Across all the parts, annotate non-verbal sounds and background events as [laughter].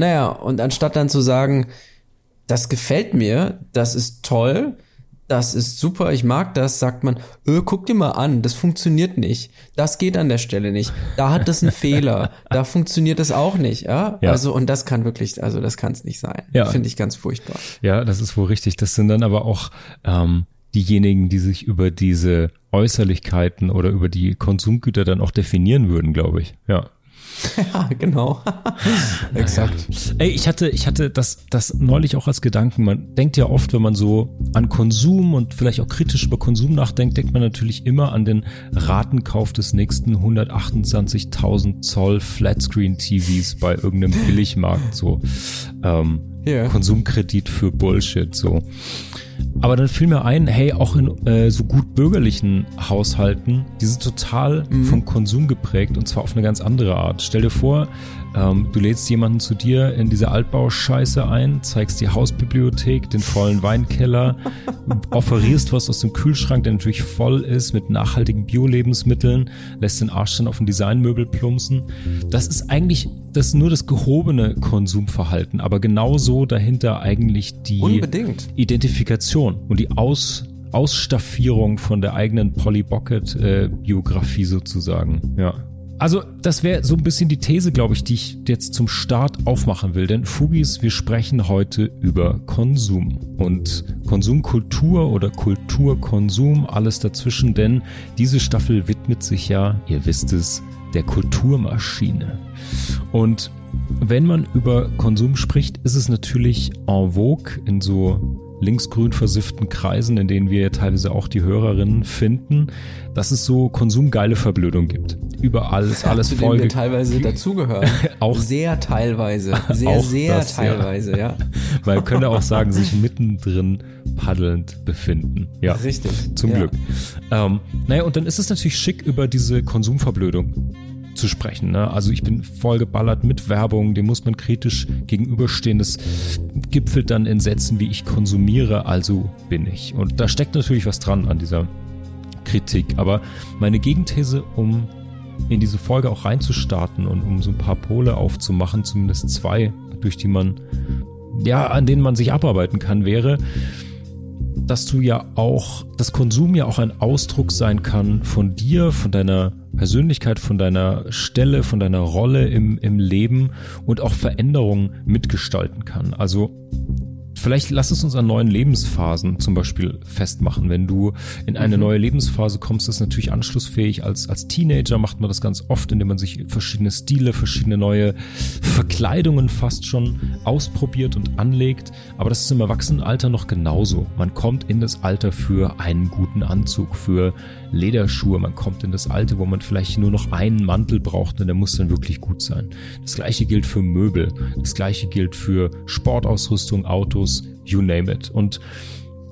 Naja, und anstatt dann zu sagen, das gefällt mir, das ist toll, das ist super, ich mag das, sagt man, öh, guck dir mal an, das funktioniert nicht. Das geht an der Stelle nicht. Da hat das einen Fehler. [laughs] Da funktioniert das auch nicht, ja? ja? Also, und das kann wirklich, also das kann es nicht sein. Ja. Finde ich ganz furchtbar. Ja, das ist wohl richtig. Das sind dann aber auch ähm, diejenigen, die sich über diese Äußerlichkeiten oder über die Konsumgüter dann auch definieren würden, glaube ich. Ja. [laughs] Ja, genau. Exakt. Ey, ich hatte, ich hatte das, das neulich auch als Gedanken. Man denkt ja oft, wenn man so an Konsum und vielleicht auch kritisch über Konsum nachdenkt, denkt man natürlich immer an den Ratenkauf des nächsten 128.000 Zoll Flatscreen TVs bei irgendeinem Billigmarkt, so. Ähm, yeah. Konsumkredit für Bullshit, so. Aber dann fiel mir ein, hey, auch in äh, so gut bürgerlichen Haushalten, die sind total mhm. vom Konsum geprägt und zwar auf eine ganz andere Art. Stell dir vor, ähm, du lädst jemanden zu dir in diese Altbauscheiße ein, zeigst die Hausbibliothek, den vollen Weinkeller, [laughs] offerierst was aus dem Kühlschrank, der natürlich voll ist mit nachhaltigen Bio-Lebensmitteln, lässt den Arsch dann auf ein Designmöbel plumpsen. Das ist eigentlich das nur das gehobene Konsumverhalten, aber genauso dahinter eigentlich die Unbedingt. Identifikation und die Aus Ausstaffierung von der eigenen Polly Bucket äh, Biografie sozusagen. Ja. Also, das wäre so ein bisschen die These, glaube ich, die ich jetzt zum Start aufmachen will. Denn Fugis, wir sprechen heute über Konsum und Konsumkultur oder Kulturkonsum, alles dazwischen, denn diese Staffel widmet sich ja, ihr wisst es, der Kulturmaschine. Und wenn man über Konsum spricht, ist es natürlich en vogue in so linksgrün versifften Kreisen, in denen wir teilweise auch die Hörerinnen finden, dass es so konsumgeile Verblödung gibt. Überall ist alles Zu voll. wir teilweise [laughs] dazugehören. [laughs] auch sehr teilweise. [laughs] Sehr, sehr das, teilweise, ja. ja. Man könnte auch sagen, sich mittendrin paddelnd befinden. Ja. Richtig. Zum ja. Glück. Ähm, naja, und dann ist es natürlich schick, über diese Konsumverblödung zu sprechen. Ne? Also ich bin voll geballert mit Werbung, dem muss man kritisch gegenüberstehen. Das gipfelt dann in Sätzen wie ich konsumiere, also bin ich. Und da steckt natürlich was dran an dieser Kritik. Aber meine Gegenthese, um in diese Folge auch reinzustarten und um so ein paar Pole aufzumachen, zumindest zwei, durch die man, ja, an denen man sich abarbeiten kann, wäre, dass du ja auch, dass Konsum ja auch ein Ausdruck sein kann von dir, von deiner Persönlichkeit, von deiner Stelle, von deiner Rolle im, im Leben und auch Veränderungen mitgestalten kann. Also Vielleicht lass es uns an neuen Lebensphasen zum Beispiel festmachen. Wenn du in eine mhm. neue Lebensphase kommst, ist natürlich anschlussfähig. Als, als Teenager macht man das ganz oft, indem man sich verschiedene Stile, verschiedene neue Verkleidungen fast schon ausprobiert und anlegt. Aber das ist im Erwachsenenalter noch genauso. Man kommt in das Alter für einen guten Anzug, für Lederschuhe. Man kommt in das Alter, wo man vielleicht nur noch einen Mantel braucht und der muss dann wirklich gut sein. Das gleiche gilt für Möbel. Das gleiche gilt für Sportausrüstung, Autos, Autos, you name it. Und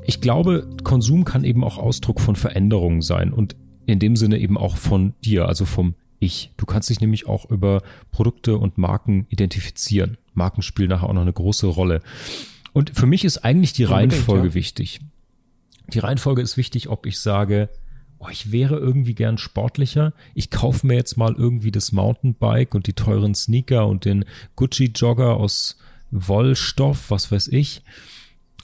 ich glaube, Konsum kann eben auch Ausdruck von Veränderungen sein und in dem Sinne eben auch von dir, also vom Ich. Du kannst dich nämlich auch über Produkte und Marken identifizieren. Marken spielen nachher auch noch eine große Rolle. Und für mich ist eigentlich die Reihenfolge ja. wichtig. Die Reihenfolge ist wichtig, ob ich sage, oh, ich wäre irgendwie gern sportlicher. Ich kaufe mir jetzt mal irgendwie das Mountainbike und die teuren Sneaker und den Gucci Jogger aus Wollstoff, was weiß ich.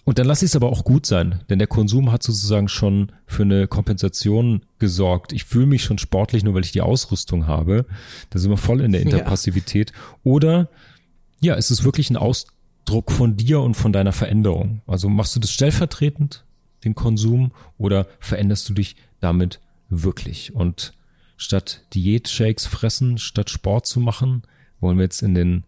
Und dann lasse ich es aber auch gut sein, denn der Konsum hat sozusagen schon für eine Kompensation gesorgt. Ich fühle mich schon sportlich, nur weil ich die Ausrüstung habe. Da sind wir voll in der Interpassivität. Ja. Oder ja, ist es wirklich ein Ausdruck von dir und von deiner Veränderung? Also machst du das stellvertretend, den Konsum, oder veränderst du dich damit wirklich? Und statt Diät-Shakes fressen, statt Sport zu machen, wollen wir jetzt in den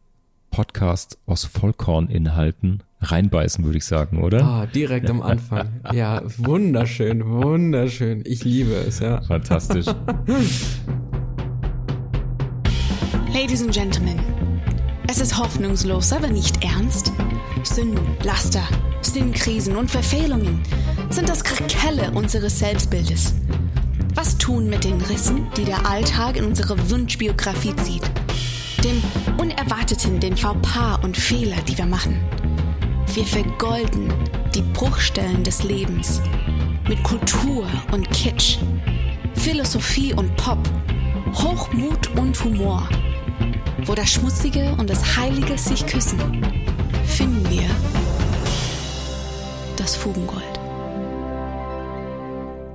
Podcast aus Vollkorninhalten reinbeißen, würde ich sagen, oder? Ah, direkt am Anfang. [laughs] Ja, wunderschön, wunderschön. Ich liebe es, ja. Fantastisch. Ladies and Gentlemen, es ist hoffnungslos, aber nicht ernst. Sünden, Laster, Sinnkrisen und Verfehlungen sind das Krakelle unseres Selbstbildes. Was tun mit den Rissen, die der Alltag in unsere Wunschbiografie zieht? dem Unerwarteten, den Fauxpas und Fehler, die wir machen. Wir vergolden die Bruchstellen des Lebens mit Kultur und Kitsch, Philosophie und Pop, Hochmut und Humor. wo das Schmutzige und das Heilige sich küssen, finden wir das Fugengold.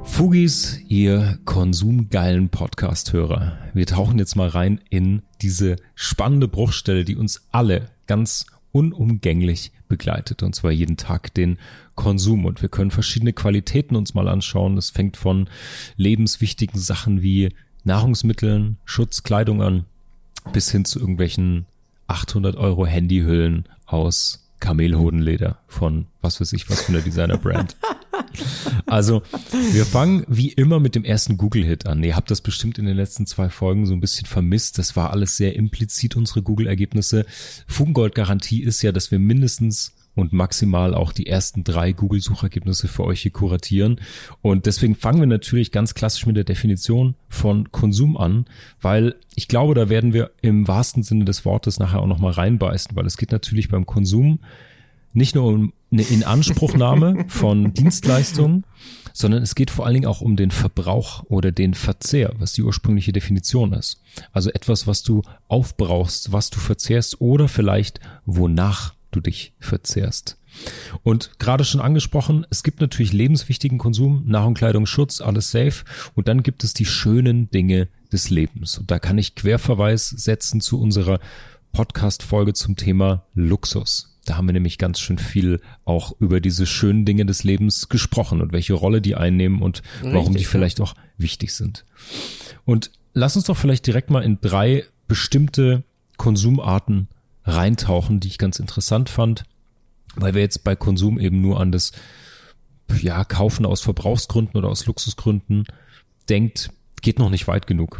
Fugis, ihr konsumgeilen Podcast-Hörer. Wir tauchen jetzt mal rein in diese spannende Bruchstelle, die uns alle ganz unumgänglich begleitet. Und zwar jeden Tag den Konsum. Und wir können verschiedene Qualitäten uns mal anschauen. Es fängt von lebenswichtigen Sachen wie Nahrungsmitteln, Schutz, Kleidung an, bis hin zu irgendwelchen 800 Euro Handyhüllen aus Kamelhodenleder von was weiß ich was für einer Designer-Brand. Also, wir fangen wie immer mit dem ersten Google-Hit an. Ihr habt das bestimmt in den letzten zwei Folgen so ein bisschen vermisst. Das war alles sehr implizit, unsere Google-Ergebnisse. Fugengold-Garantie ist ja, dass wir mindestens und maximal auch die ersten drei Google-Suchergebnisse für euch hier kuratieren. Und deswegen fangen wir natürlich ganz klassisch mit der Definition von Konsum an, weil ich glaube, da werden wir im wahrsten Sinne des Wortes nachher auch nochmal reinbeißen, weil es geht natürlich beim Konsum nicht nur um eine Inanspruchnahme [laughs] von Dienstleistungen, sondern es geht vor allen Dingen auch um den Verbrauch oder den Verzehr, was die ursprüngliche Definition ist. Also etwas, was du aufbrauchst, was du verzehrst oder vielleicht wonach du dich verzehrst. Und gerade schon angesprochen, es gibt natürlich lebenswichtigen Konsum, Nahrung, Kleidung, Schutz, alles safe. Und dann gibt es die schönen Dinge des Lebens. Und da kann ich Querverweis setzen zu unserer Podcast-Folge zum Thema Luxus. Da haben wir nämlich ganz schön viel auch über diese schönen Dinge des Lebens gesprochen und welche Rolle die einnehmen und warum Richtig, die vielleicht auch wichtig sind. Und lass uns doch vielleicht direkt mal in drei bestimmte Konsumarten reintauchen, die ich ganz interessant fand, weil wir jetzt bei Konsum eben nur an das ja, Kaufen aus Verbrauchsgründen oder aus Luxusgründen denkt, geht noch nicht weit genug.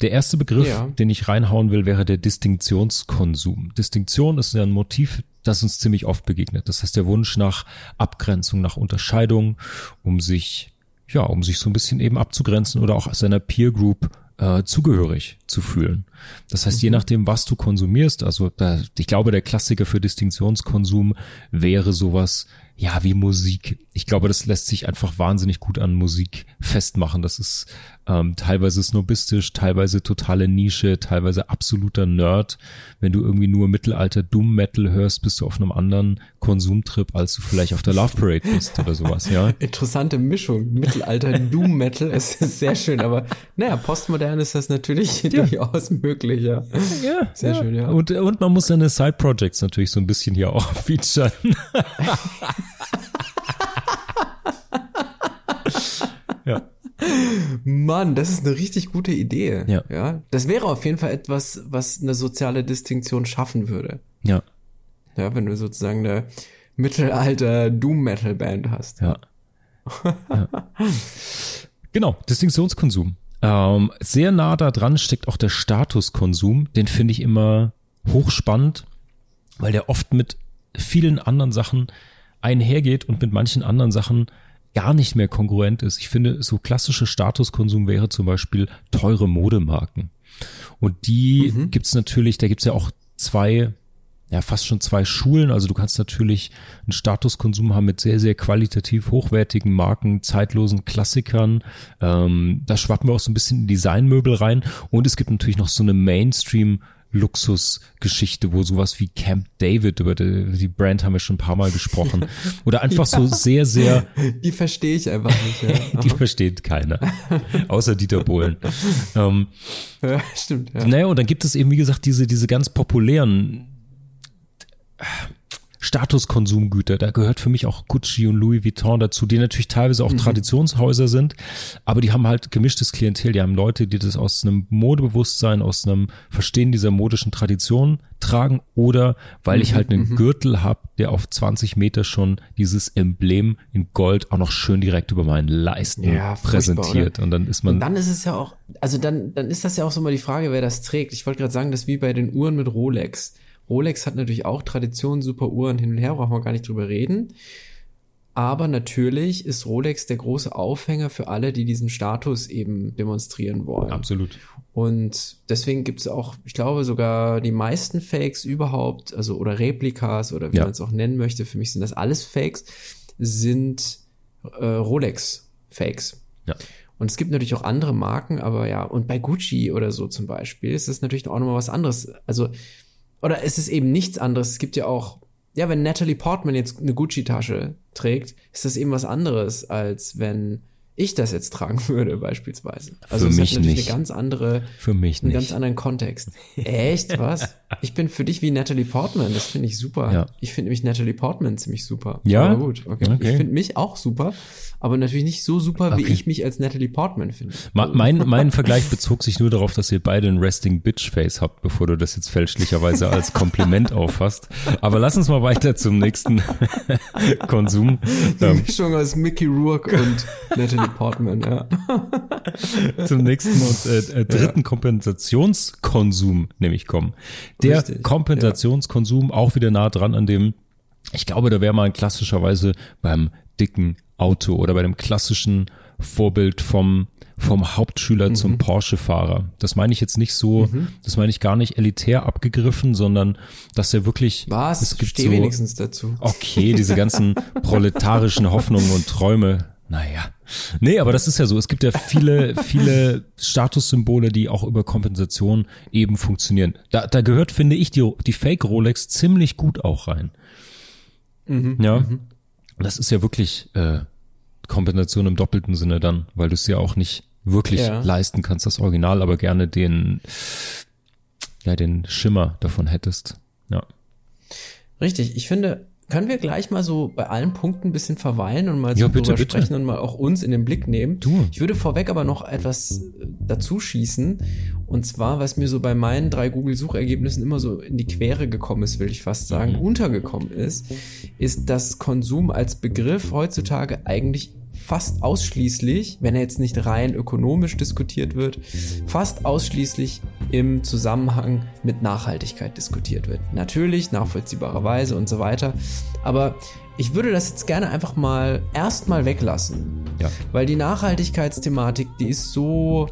Der erste Begriff, Ja. den ich reinhauen will, wäre der Distinktionskonsum. Distinktion ist ja ein Motiv, das uns ziemlich oft begegnet. Das heißt der Wunsch nach Abgrenzung, nach Unterscheidung, um sich, ja, um sich so ein bisschen eben abzugrenzen oder auch seiner Peer Group äh, zugehörig zu fühlen. Das heißt, je nachdem, was du konsumierst, also da, ich glaube, der Klassiker für Distinktionskonsum wäre sowas, ja, wie Musik. Ich glaube, das lässt sich einfach wahnsinnig gut an Musik festmachen. Das ist ähm, teilweise snobistisch, teilweise totale Nische, teilweise absoluter Nerd. Wenn du irgendwie nur Mittelalter Doom Metal hörst, bist du auf einem anderen Konsumtrip, als du vielleicht auf der Love Parade bist oder sowas, ja. [laughs] Interessante Mischung. Mittelalter Doom Metal. Es ist sehr schön, aber naja, postmodern ist das natürlich durchaus möglich, ja. Ja, Sehr schön, ja. Und, und man muss seine Side Projects natürlich so ein bisschen hier auch [laughs] featuren. [laughs] [laughs] ja. Mann, das ist eine richtig gute Idee. Ja. ja. Das wäre auf jeden Fall etwas, was eine soziale Distinktion schaffen würde. Ja. Ja, wenn du sozusagen eine Mittelalter Doom Metal Band hast. Ja. ja. Genau, Distinktionskonsum. Ähm, sehr nah da dran steckt auch der Statuskonsum. Den finde ich immer hochspannend, weil der oft mit vielen anderen Sachen einhergeht und mit manchen anderen Sachen gar nicht mehr kongruent ist. Ich finde, so klassische Statuskonsum wäre zum Beispiel teure Modemarken. Und die gibt's natürlich, da gibt's ja auch zwei ja fast schon zwei Schulen. Also du kannst natürlich einen Statuskonsum haben mit sehr, sehr qualitativ hochwertigen Marken, zeitlosen Klassikern. Ähm, da schwappen wir auch so ein bisschen in Designmöbel rein. Und es gibt natürlich noch so eine Mainstream- Luxusgeschichte, wo sowas wie Camp David, über die, die Brand haben wir schon ein paar Mal gesprochen, [laughs] oder einfach so sehr, sehr, Die verstehe ich einfach nicht. Ja. [laughs] die versteht keiner, außer Dieter Bohlen. Ähm, [laughs] ja, stimmt. Ja. naja, und dann gibt es eben, wie gesagt, diese, diese ganz populären Statuskonsumgüter. Da gehört für mich auch Gucci und Louis Vuitton dazu, die natürlich teilweise auch Traditionshäuser sind, aber die haben halt gemischtes Klientel. Die haben Leute, die das aus einem Modebewusstsein, aus einem Verstehen dieser modischen Tradition tragen oder weil ich halt einen Gürtel habe, der auf 20 Meter schon dieses Emblem in Gold auch noch schön direkt über meinen Leisten Ja, präsentiert. Und dann ist man Und dann ist es ja auch, also dann, dann ist das ja auch so mal die Frage, wer das trägt. Ich wollte gerade sagen, das ist wie bei den Uhren mit Rolex. Rolex hat natürlich auch Tradition, super Uhren hin und her, brauchen wir gar nicht drüber reden. Aber natürlich ist Rolex der große Aufhänger für alle, die diesen Status eben demonstrieren wollen. absolut. Und deswegen gibt es auch, ich glaube, sogar die meisten Fakes überhaupt, also oder Replikas oder wie Ja. man es auch nennen möchte, für mich sind das alles Fakes, sind äh, Rolex-Fakes. Ja. Und es gibt natürlich auch andere Marken, aber ja, und bei Gucci oder so zum Beispiel ist es natürlich auch nochmal was anderes. Also, oder es ist eben nichts anderes. Es gibt ja auch, ja, wenn Natalie Portman jetzt eine Gucci-Tasche trägt, ist das eben was anderes, als wenn ich das jetzt tragen [laughs] würde, beispielsweise. Also Für es mich hat natürlich nicht. eine ganz andere, Für mich einen nicht. ganz anderen Kontext. Echt? [laughs] Was? Ich bin für dich wie Natalie Portman, das finde ich super. Ja. Ich finde nämlich Natalie Portman ziemlich super. Ja? Aber gut, okay. Okay. Ich finde mich auch super, aber natürlich nicht so super, wie Okay. ich mich als Natalie Portman finde. Ma- Mein, mein Vergleich bezog sich nur darauf, dass ihr beide ein Resting Bitch Face habt, bevor du das jetzt fälschlicherweise als Kompliment [laughs] auffasst. Aber lass uns mal weiter zum nächsten Konsum. Die Ähm, Mischung aus Mickey Rourke und Natalie Portman, ja. [laughs] zum nächsten und äh, äh, dritten Kompensationskonsum nämlich kommen. Der Richtig, Kompensationskonsum auch wieder nah dran an dem, ich glaube, da wäre man klassischerweise beim dicken Auto oder bei dem klassischen Vorbild vom vom Hauptschüler Mhm. zum Porsche-Fahrer. Das meine ich jetzt nicht so, das meine ich gar nicht elitär abgegriffen, sondern dass er wirklich, Was? es gibt Steh so, wenigstens dazu. Okay, diese ganzen [laughs] proletarischen Hoffnungen und Träume. Naja. Nee, aber das ist ja so. Es gibt ja viele, [laughs] viele Statussymbole, die auch über Kompensation eben funktionieren. Da, da gehört, finde ich, die, die Fake Rolex ziemlich gut auch rein. ja. Das ist ja wirklich äh, Kompensation im doppelten Sinne dann, weil du es ja auch nicht wirklich Ja. leisten kannst, das Original, aber gerne den, ja, den Schimmer davon hättest. Ja. Richtig, ich finde, können wir gleich mal so bei allen Punkten ein bisschen verweilen und mal Ja, so bitte, drüber bitte. sprechen und mal auch uns in den Blick nehmen. Du. Ich würde vorweg aber noch etwas äh, dazu schießen. Und zwar, was mir so bei meinen drei Google-Suchergebnissen immer so in die Quere gekommen ist, will ich fast sagen, untergekommen ist, ist, dass Konsum als Begriff heutzutage eigentlich fast ausschließlich, wenn er jetzt nicht rein ökonomisch diskutiert wird, fast ausschließlich im Zusammenhang mit Nachhaltigkeit diskutiert wird. Natürlich, nachvollziehbarerweise und so weiter. Aber ich würde das jetzt gerne einfach mal erstmal weglassen. Ja. Weil die Nachhaltigkeitsthematik, die ist so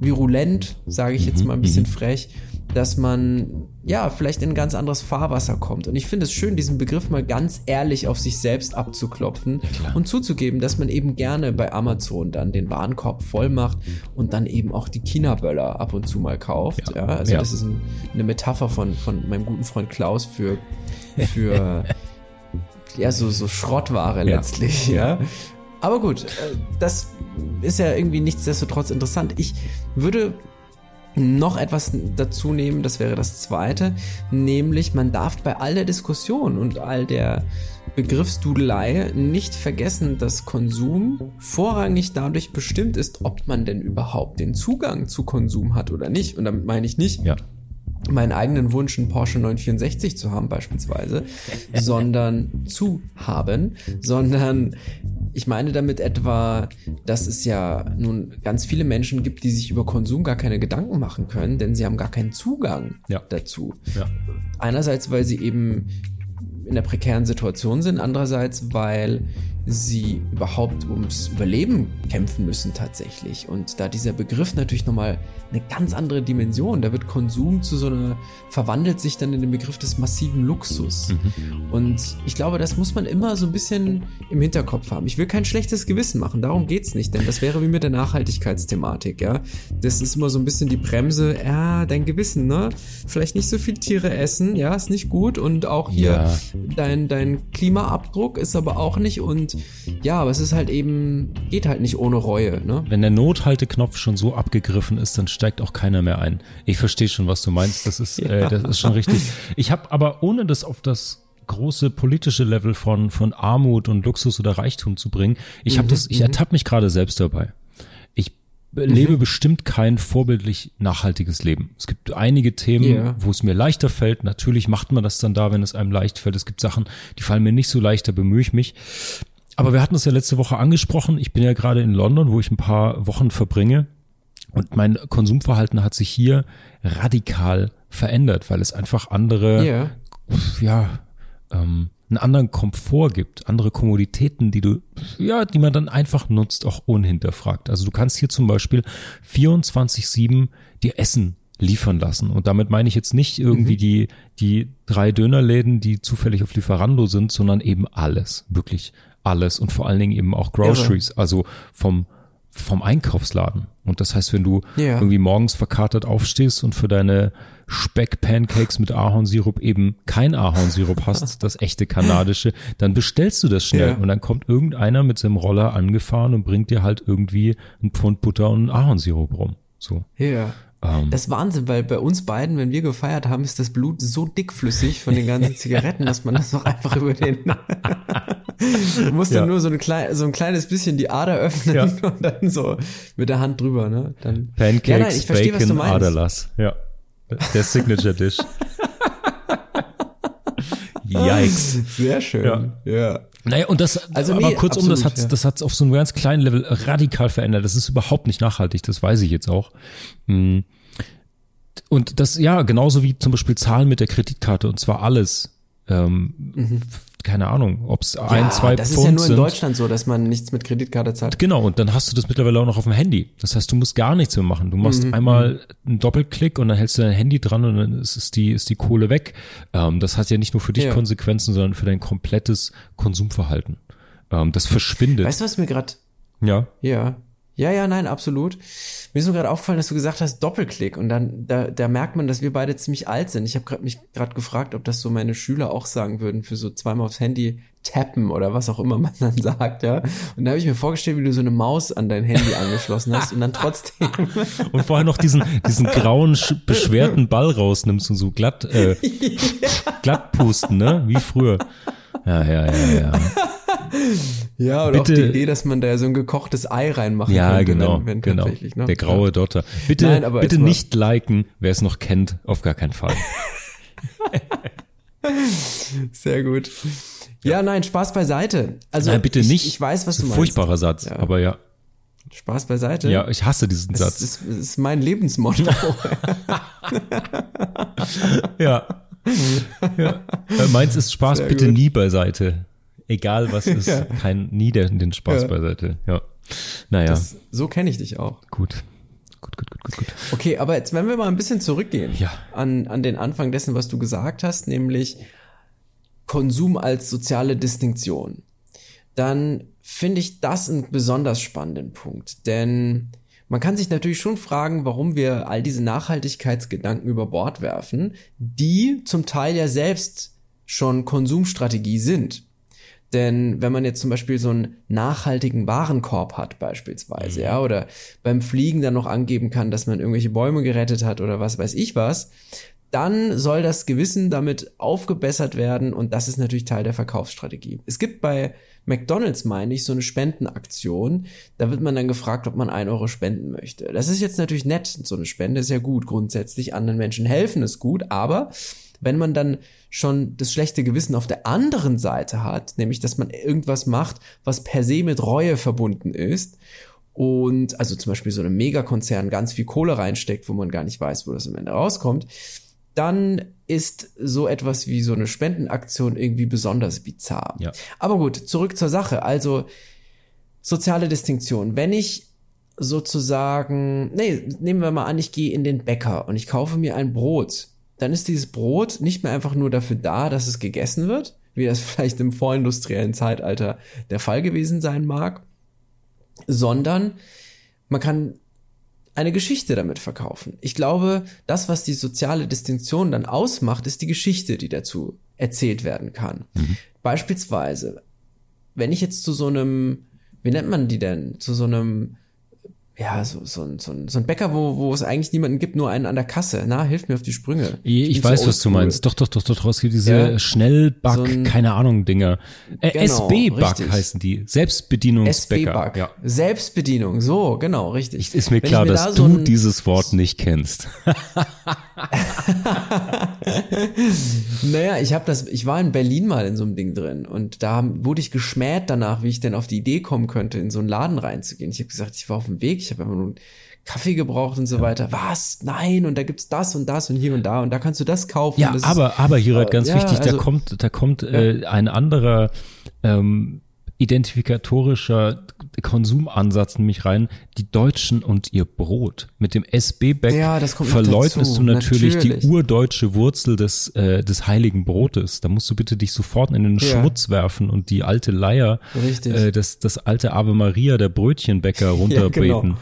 virulent, sage ich jetzt mal ein bisschen frech, dass man ja vielleicht in ein ganz anderes Fahrwasser kommt. Und ich finde es schön, diesen Begriff mal ganz ehrlich auf sich selbst abzuklopfen und zuzugeben, dass man eben gerne bei Amazon dann den Warenkorb voll macht und dann eben auch die China-Böller ab und zu mal kauft. Ja, Ja. also Ja. das ist ein, eine Metapher von, von meinem guten Freund Klaus für, für [laughs] ja, so, so Schrottware Ja. letztlich, ja. Aber gut, äh, das ist ja irgendwie nichtsdestotrotz interessant. Ich würde noch etwas dazu nehmen, das wäre das zweite, nämlich man darf bei all der Diskussion und all der Begriffsdudelei nicht vergessen, dass Konsum vorrangig dadurch bestimmt ist, ob man denn überhaupt den Zugang zu Konsum hat oder nicht. Und damit meine ich nicht, Ja. Meinen eigenen Wunsch, einen Porsche 964 zu haben beispielsweise, [laughs] sondern zu haben, sondern ich meine damit etwa, dass es ja nun ganz viele Menschen gibt, die sich über Konsum gar keine Gedanken machen können, denn sie haben gar keinen Zugang Ja. dazu. Ja. Einerseits, weil sie eben in der prekären Situation sind, andererseits, weil sie überhaupt ums Überleben kämpfen müssen tatsächlich. Und da dieser Begriff natürlich nochmal eine ganz andere Dimension, da wird Konsum zu so einer, verwandelt sich dann in den Begriff des massiven Luxus. Und ich glaube, das muss man immer so ein bisschen im Hinterkopf haben. Ich will kein schlechtes Gewissen machen, darum geht's nicht, denn das wäre wie mit der Nachhaltigkeitsthematik, ja. Das ist immer so ein bisschen die Bremse, ja, dein Gewissen, ne? Vielleicht nicht so viel Tiere essen, ja, ist nicht gut und auch hier Ja. dein, dein Klimaabdruck ist aber auch nicht und ja, aber es ist halt eben, geht halt nicht ohne Reue, ne? Wenn der Nothalteknopf schon so abgegriffen ist, dann steigt auch keiner mehr ein. Ich verstehe schon, was du meinst. Das ist, [laughs] äh, das ist schon richtig. Ich habe aber ohne das auf das große politische Level von von Armut und Luxus oder Reichtum zu bringen, ich habe das, ich ertappe mich gerade selbst dabei. Ich lebe bestimmt kein vorbildlich nachhaltiges Leben. Es gibt einige Themen, Ja. wo es mir leichter fällt. Natürlich macht man das dann da, wenn es einem leicht fällt. Es gibt Sachen, die fallen mir nicht so leicht, da bemühe ich mich. Aber wir hatten es ja letzte Woche angesprochen. Ich bin ja gerade in London, wo ich ein paar Wochen verbringe. Und mein Konsumverhalten hat sich hier radikal verändert, weil es einfach andere, Ja. ja, ähm, einen anderen Komfort gibt, andere Kommoditäten, die du, ja, die man dann einfach nutzt, auch unhinterfragt. Also du kannst hier zum Beispiel 24-7 dir Essen liefern lassen. Und damit meine ich jetzt nicht irgendwie die, die drei Dönerläden, die zufällig auf Lieferando sind, sondern eben alles, wirklich alles und vor allen Dingen eben auch Groceries, also vom vom Einkaufsladen. Und das heißt, wenn du Ja. irgendwie morgens verkatert aufstehst und für deine Speck-Pancakes mit Ahornsirup eben kein Ahornsirup hast, [laughs] das echte kanadische, dann bestellst du das schnell Ja. und dann kommt irgendeiner mit seinem Roller angefahren und bringt dir halt irgendwie ein Pfund Butter und einen Ahornsirup rum. So. Ja. Ähm. Das ist Wahnsinn, weil bei uns beiden, wenn wir gefeiert haben, ist das Blut so dickflüssig von den ganzen [laughs] Zigaretten, dass man das doch einfach über den. [laughs] [laughs] du musst Ja. dann nur so, eine klein, so ein kleines bisschen die Ader öffnen Ja. [laughs] und dann so mit der Hand drüber, ne? Dann, Pancakes, ja, nein, ich verstehe, was du Bacon, meinst. Aderlass. Ja. Der Signature Dish. [laughs] Yikes. Sehr schön. Ja. Naja, und das, Also aber nee, kurzum, das hat ja. das hat's auf so einem ganz kleinen Level radikal verändert. Das ist überhaupt nicht nachhaltig, das weiß ich jetzt auch. Mm. Und das, ja, genauso wie zum Beispiel Zahlen mit der Kreditkarte, und zwar alles. Ähm, Keine Ahnung, ob es ein, zwei das ist Pfund ja nur in sind. Deutschland so, dass man nichts mit Kreditkarte zahlt. Genau, und dann hast du das mittlerweile auch noch auf dem Handy. Das heißt, du musst gar nichts mehr machen. Du machst Mhm, einmal einen Doppelklick und dann hältst du dein Handy dran und dann ist, ist, die, ist die Kohle weg. Ähm, das hat ja nicht nur für dich Ja. Konsequenzen, sondern für dein komplettes Konsumverhalten. Ähm, das verschwindet. Weißt du, was mir gerade ja. Ja. Ja, ja, nein, absolut. Mir ist nur gerade aufgefallen, dass du gesagt hast Doppelklick und dann da, da merkt man, dass wir beide ziemlich alt sind. Ich habe grad, mich gerade gefragt, ob das so meine Schüler auch sagen würden für so zweimal aufs Handy tappen oder was auch immer man dann [laughs] sagt, ja. Und da habe ich mir vorgestellt, wie du so eine Maus an dein Handy angeschlossen hast und dann trotzdem [laughs] Und vorher noch diesen, diesen grauen, sch- beschwerten Ball rausnimmst und so glatt, äh, [laughs] glatt pusten, ne? Wie früher. Ja, ja, ja, ja. Ja oder Bitte- auch die Idee, dass man da so ein gekochtes Ei reinmachen Ja, könnte, genau, wenn, wenn genau. tatsächlich, ne? Der graue Dotter. Bitte, Nein, bitte nicht liken, wer es noch kennt, auf gar keinen Fall. [laughs] Sehr gut. Ja, nein, Spaß beiseite. Also Nein, bitte ich, nicht. Ich weiß, was du ist ein meinst. Furchtbarer Satz, Ja. aber ja. Spaß beiseite. Ja, ich hasse diesen Das Satz. ist, das ist mein Lebensmotto. [laughs] [laughs] Ja. ja. Äh, Meins ist Spaß Sehr bitte gut. nie beiseite. Egal was [laughs] ist, Ja. kein nie der, den Spaß Ja. beiseite. Ja. Naja, Das, so kenne ich dich auch. gut. Gut, gut, gut, gut, gut. Okay, aber jetzt, wenn wir mal ein bisschen zurückgehen Ja. an, an den Anfang dessen, was du gesagt hast, nämlich Konsum als soziale Distinktion, dann finde ich das einen besonders spannenden Punkt. Denn man kann sich natürlich schon fragen, warum wir all diese Nachhaltigkeitsgedanken über Bord werfen, die zum Teil ja selbst schon Konsumstrategie sind. Denn wenn man jetzt zum Beispiel so einen nachhaltigen Warenkorb hat beispielsweise, ja, oder beim Fliegen dann noch angeben kann, dass man irgendwelche Bäume gerettet hat oder was weiß ich was, dann soll das Gewissen damit aufgebessert werden und das ist natürlich Teil der Verkaufsstrategie. Es gibt bei McDonald's, meine ich, so eine Spendenaktion. Da wird man dann gefragt, ob man ein Euro spenden möchte. Das ist jetzt natürlich nett. So eine Spende ist ja gut. Grundsätzlich anderen Menschen helfen ist gut. Aber wenn man dann schon das schlechte Gewissen auf der anderen Seite hat, nämlich dass man irgendwas macht, was per se mit Reue verbunden ist, und also zum Beispiel so ein Megakonzern ganz viel Kohle reinsteckt, wo man gar nicht weiß, wo das am Ende rauskommt, dann ist so etwas wie so eine Spendenaktion irgendwie besonders bizarr. Ja. Aber gut, zurück zur Sache. Also soziale Distinktion. Wenn ich sozusagen, nee, nehmen wir mal an, ich gehe in den Bäcker und ich kaufe mir ein Brot, dann ist dieses Brot nicht mehr einfach nur dafür da, dass es gegessen wird, wie das [laughs] vielleicht im vorindustriellen Zeitalter der Fall gewesen sein mag, sondern man kann eine Geschichte damit verkaufen. Ich glaube, das, was die soziale Distinktion dann ausmacht, ist die Geschichte, die dazu erzählt werden kann. Beispielsweise, wenn ich jetzt zu so einem, wie nennt man die denn, zu so einem, ja, so, so, ein- so, ein- so ein Bäcker, wo, wo es eigentlich niemanden gibt, nur einen an der Kasse. Na, hilf mir auf die Sprünge. Ich, bin weiß, so was du meinst. Doch, doch, doch, doch, doch. Es gibt diese Ja. Schnellback, So ein- keine Ahnung, Dinger. Äh, Genau, SB-Back heißen die. Selbstbedienungsbäcker. Ja. Selbstbedienung, so, genau, richtig. Ich, ist mir Wenn ich klar, mir dass da so du dieses Wort nicht kennst. [laughs] Naja, ich habe das, ich war in Berlin mal in so einem Ding drin und da wurde ich geschmäht danach, wie ich denn auf die Idee kommen könnte, in so einen Laden reinzugehen. Ich habe gesagt, ich war auf dem Weg, ich habe einfach nur einen Kaffee gebraucht und so weiter. Was? Nein, und da gibt's das und das und hier und da und da kannst du das kaufen. Ja, das ist- aber, aber hier halt ganz ja, wichtig, da also- kommt, da kommt äh, ein anderer ähm, identifikatorischer Konsumansatz nämlich rein. Die Deutschen und ihr Brot. Mit dem SB-Back Ja, das kommt noch verleugnest du natürlich, Natürlich. die urdeutsche Wurzel des, äh, des heiligen Brotes. Da musst du bitte dich sofort in den Ja. Schmutz werfen und die alte Leier, äh, das, das alte Ave Maria der Brötchenbäcker [laughs] runterbeten. genau.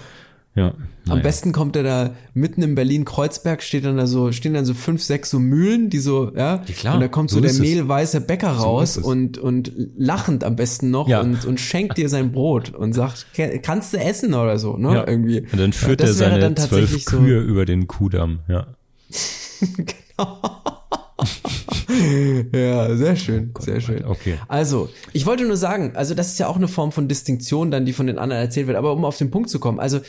Ja, Am naja. besten kommt er da mitten in Berlin-Kreuzberg, steht dann da so, stehen dann so fünf, sechs so Mühlen, die so, ja, Ja, klar, und da kommt so, so der es. mehlweiße Bäcker raus es. und, und lachend am besten noch Ja. und, und schenkt dir sein Brot und sagt, "Ke- kannst du essen oder so, ne, Ja. irgendwie. Und dann führt Ja, er seine dann zwölf tatsächlich so- Kühe über den Kudamm, ja. [laughs] Ja, sehr schön, sehr schön. okay. Also, ich wollte nur sagen, also das ist ja auch eine Form von Distinktion dann, die von den anderen erzählt wird, aber um auf den Punkt zu kommen, also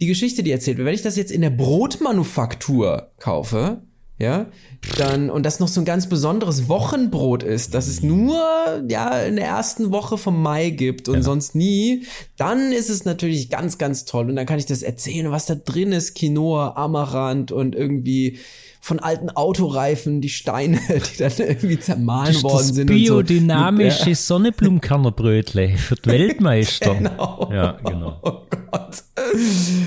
die Geschichte, die erzählt wird, wenn ich das jetzt in der Brotmanufaktur kaufe, ja, dann, und das noch so ein ganz besonderes Wochenbrot ist, das es nur, ja, in der ersten Woche vom Mai gibt und sonst nie, dann ist es natürlich ganz, ganz toll. Und dann kann ich das erzählen, was da drin ist, Quinoa, Amaranth und irgendwie von alten Autoreifen, die Steine, [laughs] die dann irgendwie zermahlen worden sind. und so. biodynamische Sonnenblumenkannerbrötle für die Weltmeister. [laughs] Genau. Ja, genau. Oh Gott.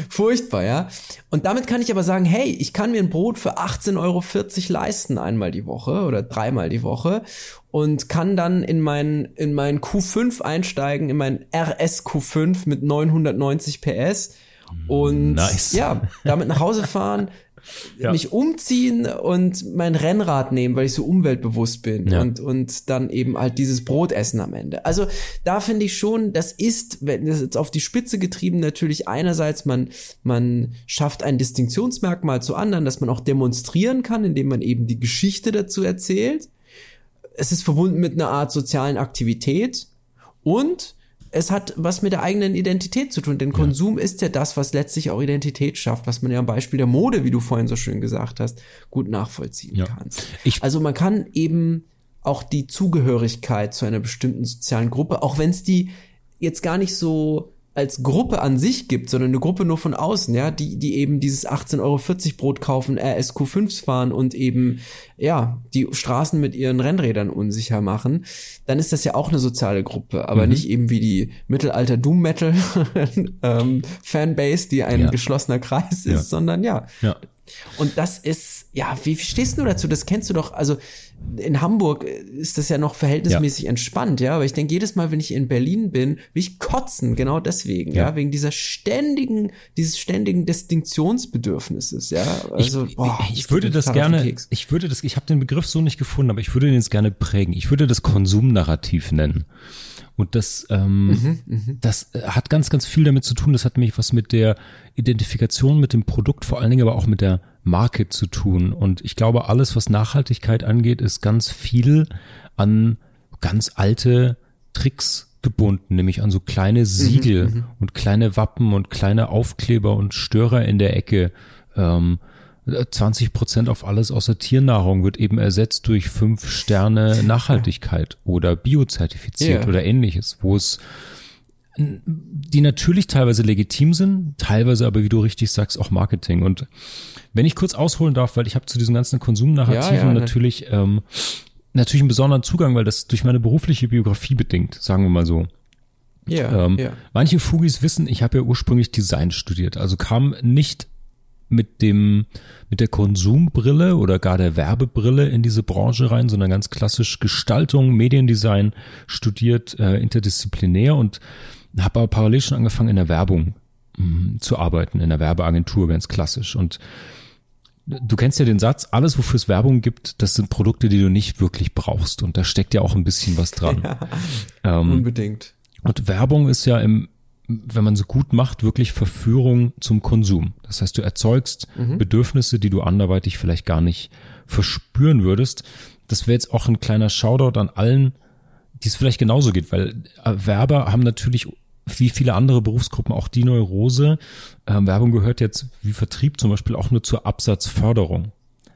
Furchtbar, ja. Und damit kann ich aber sagen, hey, ich kann mir ein Brot für 18,40 Euro leisten, einmal die Woche oder dreimal die Woche und kann dann in mein, in mein Q5 einsteigen, in mein RS Q5 mit 990 PS und Nice. ja, damit nach Hause fahren, Ja. mich umziehen und mein Rennrad nehmen, weil ich so umweltbewusst bin Ja. und, und dann eben halt dieses Brot essen am Ende. Also da finde ich schon, das ist, wenn das jetzt auf die Spitze getrieben, natürlich einerseits, man, man schafft ein Distinktionsmerkmal zu anderen, dass man auch demonstrieren kann, indem man eben die Geschichte dazu erzählt. Es ist verbunden mit einer Art sozialen Aktivität und es hat was mit der eigenen Identität zu tun, denn Konsum ist ja das, was letztlich auch Identität schafft, was man ja am Beispiel der Mode, wie du vorhin so schön gesagt hast, gut nachvollziehen Ja. kann. Ich- also man kann eben auch die Zugehörigkeit zu einer bestimmten sozialen Gruppe, auch wenn es die jetzt gar nicht so als Gruppe an sich gibt, sondern eine Gruppe nur von außen, ja, die, die eben dieses 18,40 Euro Brot kaufen, RSQ5s fahren und eben, ja, die Straßen mit ihren Rennrädern unsicher machen, dann ist das ja auch eine soziale Gruppe, aber nicht eben wie die Mittelalter Doom Metal [laughs] ähm, Fanbase, die ein Ja. geschlossener Kreis ist, Ja. sondern ja, Ja. Und das ist, ja, wie, wie stehst du dazu? Das kennst du doch, also in Hamburg ist das ja noch verhältnismäßig entspannt, ja, aber ich denke, jedes Mal, wenn ich in Berlin bin, will ich kotzen, genau deswegen, ja, Ja. wegen dieser ständigen, dieses ständigen Distinktionsbedürfnisses, ja. Also, ich, boah, ich, ich würde das gerne, ich würde das, ich habe den Begriff so nicht gefunden, aber ich würde den jetzt gerne prägen. Ich würde das Konsumnarrativ nennen. Und das, ähm, Mhm, das äh, hat ganz, ganz viel damit zu tun. Das hat nämlich was mit der Identifikation mit dem Produkt, vor allen Dingen aber auch mit der Marke zu tun. Und ich glaube, alles, was Nachhaltigkeit angeht, ist ganz viel an ganz alte Tricks gebunden, nämlich an so kleine Siegel und kleine Wappen und kleine Aufkleber und Störer in der Ecke. Ähm, 20 Prozent auf alles außer Tiernahrung wird eben ersetzt durch fünf Sterne Nachhaltigkeit oder biozertifiziert Ja. oder ähnliches, wo es die natürlich teilweise legitim sind, teilweise aber, wie du richtig sagst, auch Marketing. Und wenn ich kurz ausholen darf, weil ich habe zu diesen ganzen Konsumnarrativen Ja, ja, natürlich ähm, natürlich einen besonderen Zugang, weil das durch meine berufliche Biografie bedingt, sagen wir mal so. Ja, Ähm, ja. Manche Fugis wissen, ich habe ja ursprünglich Design studiert, also kam nicht mit dem mit der Konsumbrille oder gar der Werbebrille in diese Branche rein, sondern ganz klassisch Gestaltung, Mediendesign studiert, äh, interdisziplinär und habe aber parallel schon angefangen in der Werbung mh, zu arbeiten, in der Werbeagentur ganz klassisch und Du kennst ja den Satz, alles wofür es Werbung gibt, das sind Produkte, die du nicht wirklich brauchst. Und da steckt ja auch ein bisschen was dran. [laughs] ähm, Unbedingt. und Werbung ist ja im, wenn man so gut macht, wirklich Verführung zum Konsum. Das heißt, du erzeugst Bedürfnisse, die du anderweitig vielleicht gar nicht verspüren würdest. Das wäre jetzt auch ein kleiner Shoutout an allen, die es vielleicht genauso geht, weil äh, Werber haben natürlich wie viele andere Berufsgruppen auch die Neurose. Ähm, Werbung gehört jetzt wie Vertrieb zum Beispiel auch nur zur Absatzförderung.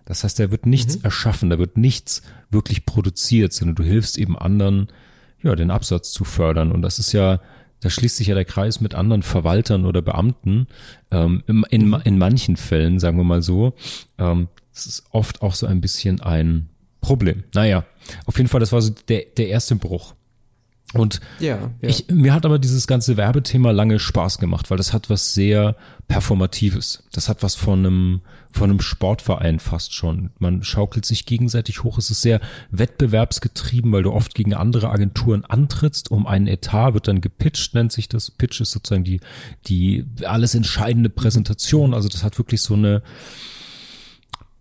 Das heißt, da wird nichts erschaffen, da wird nichts wirklich produziert, sondern du hilfst eben anderen, ja, den Absatz zu fördern. Und das ist ja, da schließt sich ja der Kreis mit anderen Verwaltern oder Beamten, ähm, im- in, in manchen Fällen, sagen wir mal so. Ähm, das ist oft auch so ein bisschen ein Problem. Naja, auf jeden Fall, das war so der, der erste Bruch. Und Ja, ja. Ich, mir hat aber dieses ganze Werbethema lange Spaß gemacht, weil das hat was sehr Performatives. Das hat was von einem, von einem Sportverein fast schon. Man schaukelt sich gegenseitig hoch. Es ist sehr wettbewerbsgetrieben, weil du oft gegen andere Agenturen antrittst. Um einen Etat wird dann gepitcht, nennt sich das. Pitch ist sozusagen die, die alles entscheidende Präsentation. Also das hat wirklich so eine,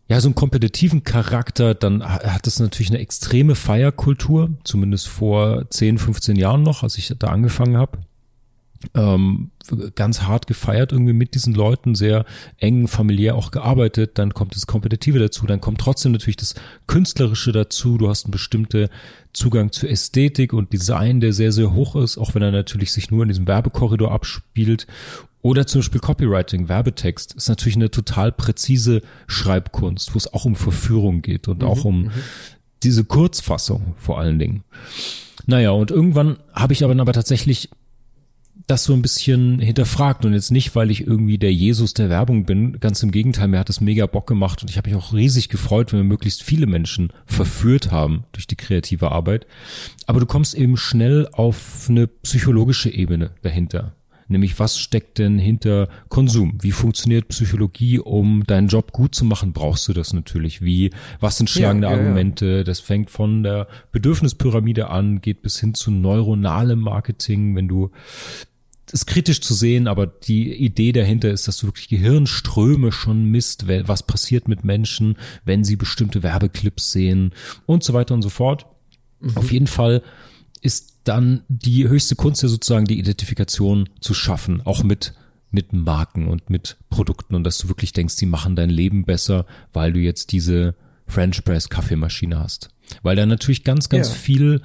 ja, so einen kompetitiven Charakter, dann hat es natürlich eine extreme Feierkultur, zumindest vor 10, 15 Jahren noch, als ich da angefangen habe. Ähm, ganz hart gefeiert irgendwie mit diesen Leuten, sehr eng familiär auch gearbeitet, dann kommt das Kompetitive dazu, dann kommt trotzdem natürlich das Künstlerische dazu, du hast einen bestimmten Zugang zu Ästhetik und Design, der sehr, sehr hoch ist, auch wenn er natürlich sich nur in diesem Werbekorridor abspielt oder zum Beispiel Copywriting, Werbetext ist natürlich eine total präzise Schreibkunst, wo es auch um Verführung geht und auch um diese Kurzfassung vor allen Dingen. Naja, und irgendwann habe ich aber, aber tatsächlich das so ein bisschen hinterfragt und jetzt nicht, weil ich irgendwie der Jesus der Werbung bin. Ganz im Gegenteil, mir hat es mega Bock gemacht und ich habe mich auch riesig gefreut, wenn wir möglichst viele Menschen verführt haben durch die kreative Arbeit. Aber du kommst eben schnell auf eine psychologische Ebene dahinter. Nämlich, was steckt denn hinter Konsum? Wie funktioniert Psychologie, um deinen Job gut zu machen? Brauchst du das natürlich? Wie, was sind schlagende Ja, ja, ja. Argumente? Das fängt von der Bedürfnispyramide an, geht bis hin zu neuronalem Marketing, wenn du ist kritisch zu sehen, aber die Idee dahinter ist, dass du wirklich Gehirnströme schon misst, was passiert mit Menschen, wenn sie bestimmte Werbeclips sehen und so weiter und so fort. Auf jeden Fall ist dann die höchste Kunst ja sozusagen die Identifikation zu schaffen, auch mit mit Marken und mit Produkten und dass du wirklich denkst, die machen dein Leben besser, weil du jetzt diese French Press Kaffeemaschine hast. Weil da natürlich ganz, ganz Ja. viel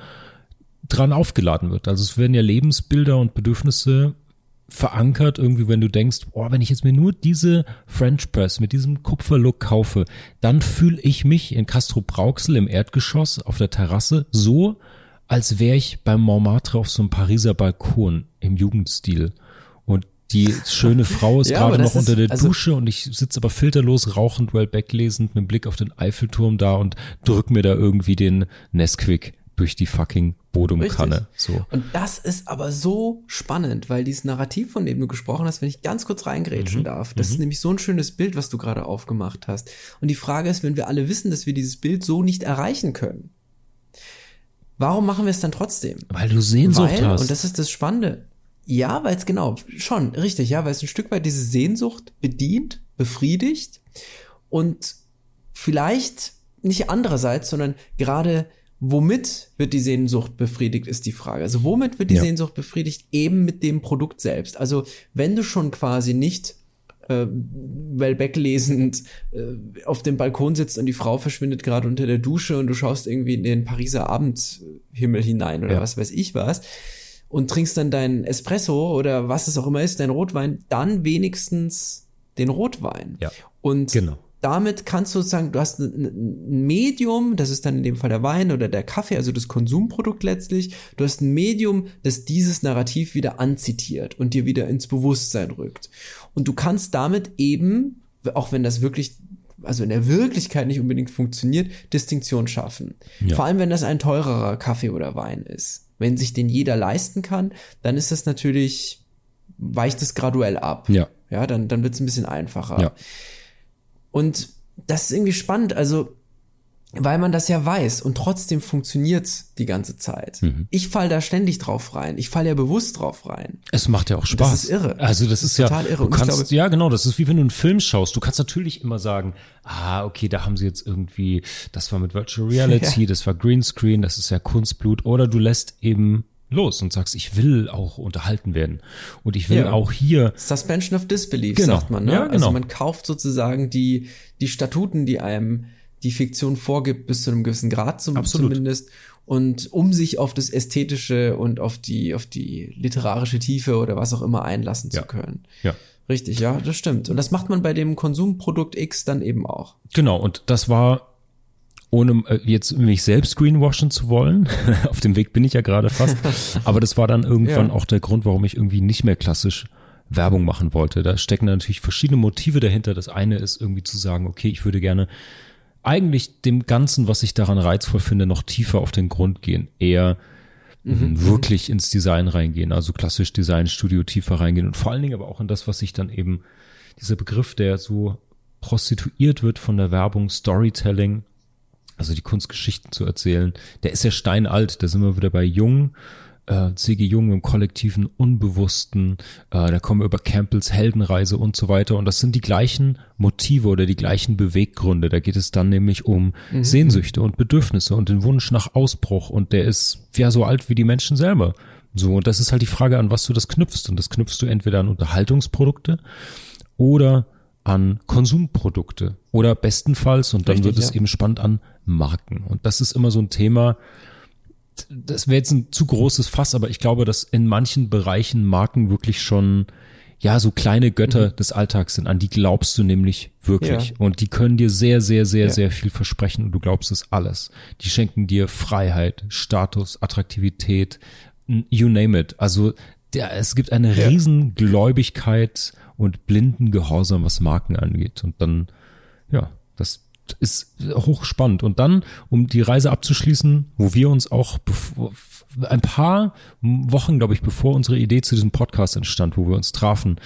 dran aufgeladen wird. Also es werden ja Lebensbilder und Bedürfnisse verankert irgendwie, wenn du denkst, oh, wenn ich jetzt mir nur diese French Press mit diesem Kupferlook kaufe, dann fühle ich mich in Castro Brauxel im Erdgeschoss auf der Terrasse so, als wäre ich beim Montmartre auf so einem Pariser Balkon im Jugendstil. Und die schöne [laughs] Frau ist Ja, gerade noch unter der also- Dusche und ich sitze aber filterlos rauchend, Wellbeck lesend, mit Blick auf den Eiffelturm da und drück mir da irgendwie den Nesquik durch die fucking Bodumkanne. So. Und das ist aber so spannend, weil dieses Narrativ, von dem du gesprochen hast, wenn ich ganz kurz Mhm. reingrätschen darf, das ist nämlich so ein schönes Bild, was du gerade aufgemacht hast. Und die Frage ist, wenn wir alle wissen, dass wir dieses Bild so nicht erreichen können, warum machen wir es dann trotzdem? Weil du Sehnsucht weil, hast. und das ist das Spannende, ja, weil es genau, schon, richtig, ja, weil es ein Stück weit diese Sehnsucht bedient, befriedigt und vielleicht nicht andererseits, sondern gerade womit wird die Sehnsucht befriedigt, ist die Frage. Also womit wird die Ja. Sehnsucht befriedigt? Eben mit dem Produkt selbst. Also wenn du schon quasi nicht äh, Wellbeck lesend äh, auf dem Balkon sitzt und die Frau verschwindet gerade unter der Dusche und du schaust irgendwie in den Pariser Abendhimmel hinein oder Ja. was weiß ich was und trinkst dann deinen Espresso oder was es auch immer ist, dein Rotwein, dann wenigstens den Rotwein. Ja. Und Genau. Damit kannst du sagen, du hast ein- ein Medium, das ist dann in dem Fall der Wein oder der Kaffee, also das Konsumprodukt letztlich. Du hast ein Medium, das dieses Narrativ wieder anzitiert und dir wieder ins Bewusstsein rückt. Und du kannst damit eben, auch wenn das wirklich also in der Wirklichkeit nicht unbedingt funktioniert, Distinktion schaffen. Ja. Vor allem, wenn das ein teurerer Kaffee oder Wein ist. Wenn sich den jeder leisten kann, dann ist das natürlich, weicht es graduell ab. Ja. Ja, dann, dann wird es ein bisschen einfacher. Ja. Und das ist irgendwie spannend, also weil man das ja weiß und trotzdem funktioniert's die ganze Zeit. Mhm. Ich fall da ständig drauf rein. Ich fall ja bewusst drauf rein. Es macht ja auch Spaß. Das ist irre. Also das, Das ist, ist ja, total irre. du kannst, glaube- ja genau, das ist wie wenn du einen Film schaust. Du kannst natürlich immer sagen, ah, okay, da haben sie jetzt irgendwie, das war mit Virtual Reality, [laughs] Ja. das war Greenscreen, das ist ja Kunstblut. Oder du lässt eben los und sagst, ich will auch unterhalten werden. Und ich will Ja. auch hier, Suspension of Disbelief, Genau. sagt man. Ne? Ja, genau. Also man kauft sozusagen die, die Statuten, die einem die Fiktion vorgibt, bis zu einem gewissen Grad zum, Absolut. zumindest. Und um sich auf das Ästhetische und auf die, auf die literarische Tiefe oder was auch immer einlassen Ja. zu können. ja, Richtig, ja, das stimmt. Und das macht man bei dem Konsumprodukt X dann eben auch. Genau, und das war, ohne äh, jetzt mich selbst greenwashen zu wollen, [laughs] auf dem Weg bin ich ja gerade fast, [laughs] aber das war dann irgendwann Ja. auch der Grund, warum ich irgendwie nicht mehr klassisch Werbung machen wollte. Da stecken natürlich verschiedene Motive dahinter. Das eine ist irgendwie zu sagen, okay, ich würde gerne eigentlich dem Ganzen, was ich daran reizvoll finde, noch tiefer auf den Grund gehen. Eher mhm. wirklich ins Design reingehen, also klassisch Designstudio tiefer reingehen und vor allen Dingen aber auch in das, was sich dann eben, dieser Begriff, der so prostituiert wird von der Werbung, Storytelling, also die Kunstgeschichten zu erzählen, der ist ja steinalt, da sind wir wieder bei Jung, äh, C.G. Jung im kollektiven Unbewussten, äh, da kommen wir über Campbells Heldenreise und so weiter und das sind die gleichen Motive oder die gleichen Beweggründe, da geht es dann nämlich um mhm. Sehnsüchte und Bedürfnisse und den Wunsch nach Ausbruch und der ist ja so alt wie die Menschen selber. So, und das ist halt die Frage, an was du das knüpfst. Und das knüpfst du entweder an Unterhaltungsprodukte oder an Konsumprodukte oder bestenfalls, und dann Richtig, wird es ja. eben spannend an Marken. Und das ist immer so ein Thema, das wäre jetzt ein zu großes Fass, aber ich glaube, dass in manchen Bereichen Marken wirklich schon ja so kleine Götter mhm. des Alltags sind. An die glaubst du nämlich wirklich. Ja. Und die können dir sehr, sehr, sehr, ja. sehr viel versprechen und du glaubst es alles. Die schenken dir Freiheit, Status, Attraktivität, you name it. Also der, es gibt eine ja. riesen Gläubigkeit und blinden Gehorsam, was Marken angeht. Und dann, ist hochspannend. Und dann, um die Reise abzuschließen, wo wir uns auch ein paar Wochen, glaube ich, bevor unsere Idee zu diesem Podcast entstand, wo wir uns trafen,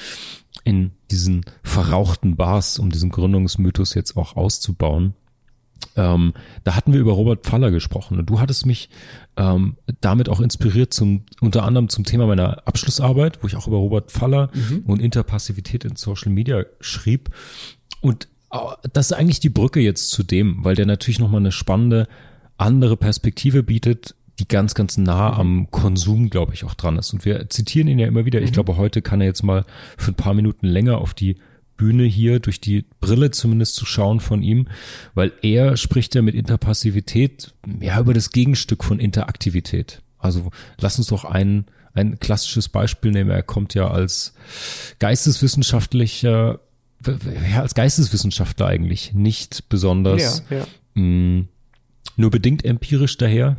in diesen verrauchten Bars, um diesen Gründungsmythos jetzt auch auszubauen, ähm, da hatten wir über Robert Pfaller gesprochen und du hattest mich ähm, damit auch inspiriert zum unter anderem zum Thema meiner Abschlussarbeit, wo ich auch über Robert Pfaller mhm. und Interpassivität in Social Media schrieb und das ist eigentlich die Brücke jetzt zu dem, weil der natürlich nochmal eine spannende andere Perspektive bietet, die ganz, ganz nah mhm. am Konsum, glaube ich, auch dran ist. Und wir zitieren ihn ja immer wieder. Ich mhm. glaube, heute kann er jetzt mal für ein paar Minuten länger auf die Bühne hier durch die Brille zumindest zu schauen von ihm, weil er spricht ja mit Interpassivität ja über das Gegenstück von Interaktivität. Also lass uns doch ein, ein klassisches Beispiel nehmen. Er kommt ja als geisteswissenschaftlicher, ja, als Geisteswissenschaftler eigentlich nicht besonders ja, ja. Mh, mm, nur bedingt empirisch daher.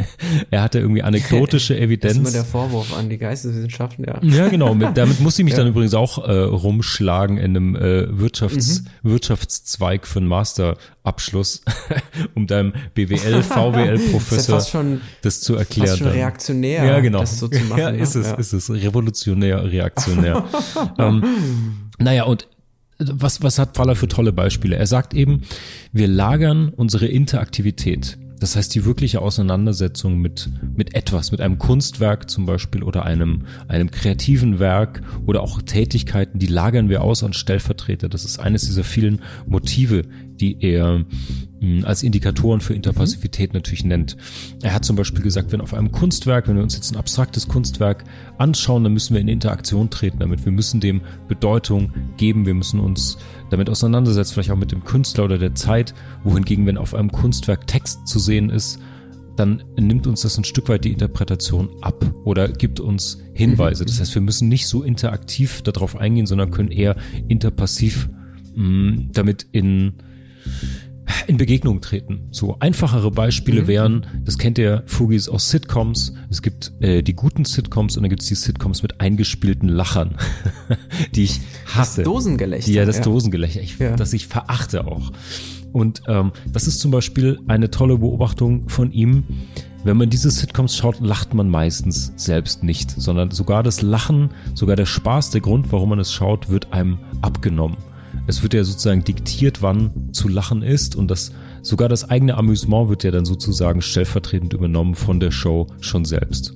[laughs] er hatte irgendwie anekdotische Evidenz. [laughs] Das ist immer der Vorwurf an die Geisteswissenschaften, ja. Ja, genau. Mit, damit musste ich mich [laughs] ja. dann übrigens auch äh, rumschlagen in einem äh, Wirtschafts, mhm. Wirtschaftszweig für einen Masterabschluss, um deinem BWL, VWL-Professor das, ja das zu erklären. Fast schon reaktionär, ja, genau. das so zu machen. Ja, ist es, ja. ist es. Revolutionär, reaktionär. ähm, naja, und was, was hat Faller für tolle Beispiele? Er sagt eben, wir lagern unsere Interaktivität. Das heißt, die wirkliche Auseinandersetzung mit, mit etwas, mit einem Kunstwerk zum Beispiel oder einem, einem kreativen Werk oder auch Tätigkeiten, die lagern wir aus an Stellvertreter. Das ist eines dieser vielen Motive, die er als Indikatoren für Interpassivität mhm. natürlich nennt. Er hat zum Beispiel gesagt, wenn auf einem Kunstwerk, wenn wir uns jetzt ein abstraktes Kunstwerk anschauen, dann müssen wir in Interaktion treten damit. Wir müssen dem Bedeutung geben, wir müssen uns damit auseinandersetzen, vielleicht auch mit dem Künstler oder der Zeit, wohingegen, wenn auf einem Kunstwerk Text zu sehen ist, dann nimmt uns das ein Stück weit die Interpretation ab oder gibt uns Hinweise. Mhm. Das heißt, wir müssen nicht so interaktiv darauf eingehen, sondern können eher interpassiv mh, damit in in Begegnung treten. So einfachere Beispiele mhm. wären, das kennt ihr Fugis aus Sitcoms. Es gibt äh, die guten Sitcoms und dann gibt es die Sitcoms mit eingespielten Lachern, [laughs] die ich hasse. Das Dosengelächter. Ja, das ja. Dosengelächter, ich, ja. das ich verachte auch. Und ähm, das ist zum Beispiel eine tolle Beobachtung von ihm. Wenn man diese Sitcoms schaut, lacht man meistens selbst nicht, sondern sogar das Lachen, sogar der Spaß, der Grund, warum man es schaut, wird einem abgenommen. Es wird ja sozusagen diktiert, wann zu lachen ist und das sogar das eigene Amüsement wird ja dann sozusagen stellvertretend übernommen von der Show schon selbst.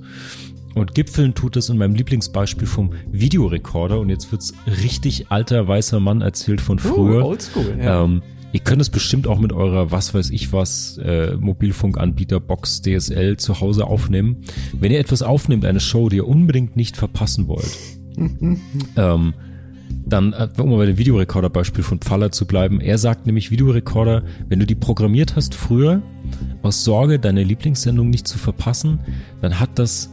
Und Gipfeln tut es in meinem Lieblingsbeispiel vom Videorekorder und jetzt wird's richtig alter weißer Mann erzählt von früher. Uh, oldschool, ja. Ähm, Ihr könnt es bestimmt auch mit eurer, was weiß ich was, äh, Mobilfunkanbieter, Box, DSL zu Hause aufnehmen. Wenn ihr etwas aufnehmt, eine Show, die ihr unbedingt nicht verpassen wollt, [laughs] ähm, dann, äh, um bei dem Videorekorder-Beispiel von Pfaller zu bleiben, er sagt nämlich Videorekorder, wenn du die programmiert hast früher, aus Sorge, deine Lieblingssendung nicht zu verpassen, dann hat das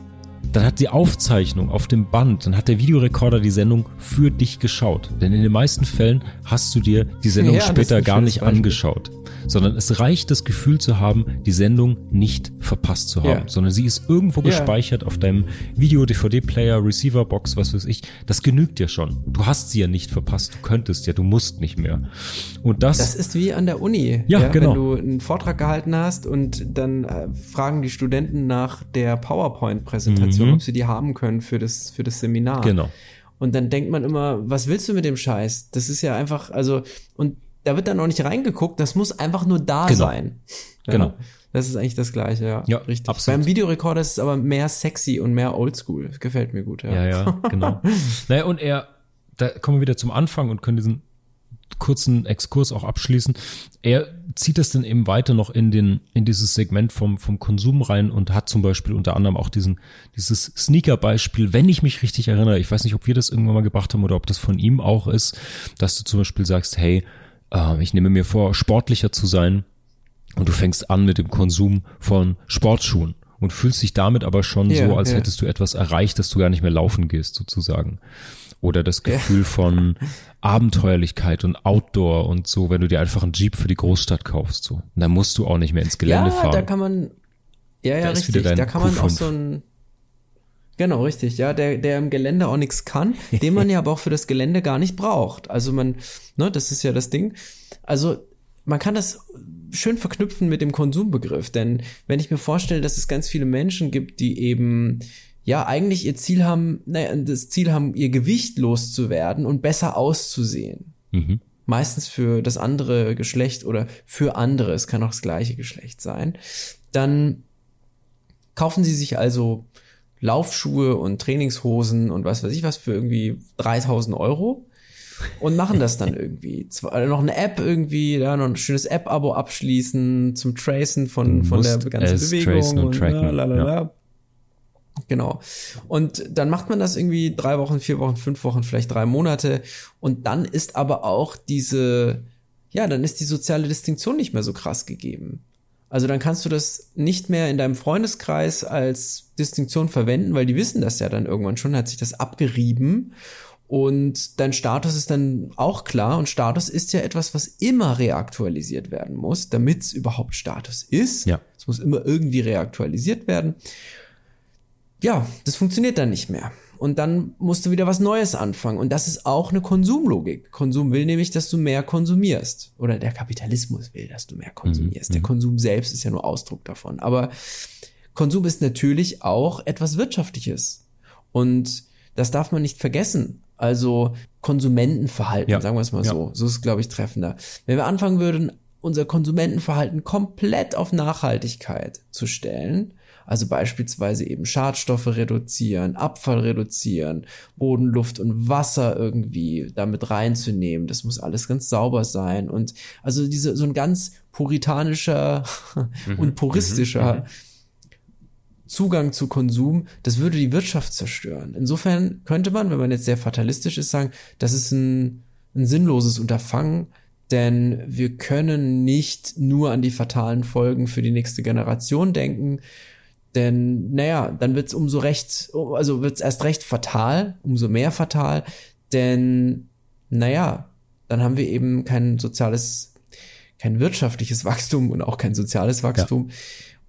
dann hat die Aufzeichnung auf dem Band, dann hat der Videorekorder die Sendung für dich geschaut. Denn in den meisten Fällen hast du dir die Sendung Ja, später gar nicht Beispiel. angeschaut. Sondern es reicht das Gefühl zu haben, die Sendung nicht verpasst zu haben. Ja. Sondern sie ist irgendwo Ja. gespeichert auf deinem Video, DVD-Player, Receiver-Box, was weiß ich. Das genügt dir schon. Du hast sie ja nicht verpasst. Du könntest ja, du musst nicht mehr. Und das, Das ist wie an der Uni. Ja, genau. Wenn du einen Vortrag gehalten hast und dann äh, fragen die Studenten nach der PowerPoint-Präsentation, ob sie die haben können für das, für das Seminar. Mhm. genau. Und dann denkt man immer, was willst du mit dem Scheiß? Das ist ja einfach, also, und da wird dann auch nicht reingeguckt, das muss einfach nur da Genau. sein. Ja, Genau. Das ist eigentlich das Gleiche, ja. Ja, richtig. absolut. Beim Videorekorder ist es aber mehr sexy und mehr oldschool. Gefällt mir gut, ja. Ja, ja, genau. [laughs] naja, und er, da kommen wir wieder zum Anfang und können diesen kurzen Exkurs auch abschließen. Er zieht das dann eben weiter noch in den, in dieses Segment vom, vom Konsum rein und hat zum Beispiel unter anderem auch diesen, dieses Sneaker-Beispiel, wenn ich mich richtig erinnere, ich weiß nicht, ob wir das irgendwann mal gebracht haben oder ob das von ihm auch ist, dass du zum Beispiel sagst, hey, äh, ich nehme mir vor, sportlicher zu sein und du fängst an mit dem Konsum von Sportschuhen und fühlst dich damit aber schon Ja, so, als ja. hättest du etwas erreicht, dass du gar nicht mehr laufen gehst, sozusagen. Oder das Gefühl von Abenteuerlichkeit und Outdoor und so, wenn du dir einfach einen Jeep für die Großstadt kaufst, so. Und dann musst du auch nicht mehr ins Gelände ja, fahren. da kann man, ja, ja, Da richtig, da kann man auch Q5. so ein, genau, richtig, ja, der, der im Gelände auch nichts kann, den man [laughs] ja aber auch für das Gelände gar nicht braucht. Also man, ne, das ist ja das Ding. Also, man kann das schön verknüpfen mit dem Konsumbegriff, denn wenn ich mir vorstelle, dass es ganz viele Menschen gibt, die eben ja eigentlich ihr Ziel haben, naja, das Ziel haben, ihr Gewicht loszuwerden und besser auszusehen. Mhm. meistens für das andere Geschlecht oder für andere, es kann auch das gleiche Geschlecht sein, dann kaufen sie sich also Laufschuhe und Trainingshosen und was weiß ich was für irgendwie 3000 Euro und machen das dann irgendwie. Zwar äh, noch eine App irgendwie, ja, noch ein schönes App-Abo abschließen zum Tracen von, von der ganzen Bewegung und und tracken, la, la, la, la. Genau. Und dann macht man das irgendwie drei Wochen, vier Wochen, fünf Wochen, vielleicht drei Monate. Und dann ist aber auch diese, ja, dann ist die soziale Distinktion nicht mehr so krass gegeben. Also dann kannst du das nicht mehr in deinem Freundeskreis als Distinktion verwenden, weil die wissen das ja dann irgendwann schon, hat sich das abgerieben. Und dein Status ist dann auch klar. Und Status ist ja etwas, was immer reaktualisiert werden muss, damit es überhaupt Status ist. Ja. Es muss immer irgendwie reaktualisiert werden ja, das funktioniert dann nicht mehr. Und dann musst du wieder was Neues anfangen. Und das ist auch eine Konsumlogik. Konsum will nämlich, dass du mehr konsumierst. Oder der Kapitalismus will, dass du mehr konsumierst. Der Konsum selbst ist ja nur Ausdruck davon. Aber Konsum ist natürlich auch etwas Wirtschaftliches. Und das darf man nicht vergessen. Also Konsumentenverhalten, Ja. sagen wir es mal Ja. so. So ist glaube ich, treffender. Wenn wir anfangen würden, unser Konsumentenverhalten komplett auf Nachhaltigkeit zu stellen, also beispielsweise eben Schadstoffe reduzieren, Abfall reduzieren, Boden, Luft und Wasser irgendwie damit reinzunehmen. Das muss alles ganz sauber sein. Und also diese, so ein ganz puritanischer [laughs] und puristischer Zugang zu Konsum, das würde die Wirtschaft zerstören. Insofern könnte man, wenn man jetzt sehr fatalistisch ist, sagen, das ist ein, ein sinnloses Unterfangen, denn wir können nicht nur an die fatalen Folgen für die nächste Generation denken, denn naja, dann wird's umso recht, also wird's erst recht fatal, umso mehr fatal, denn naja, dann haben wir eben kein soziales, kein wirtschaftliches Wachstum und auch kein soziales Wachstum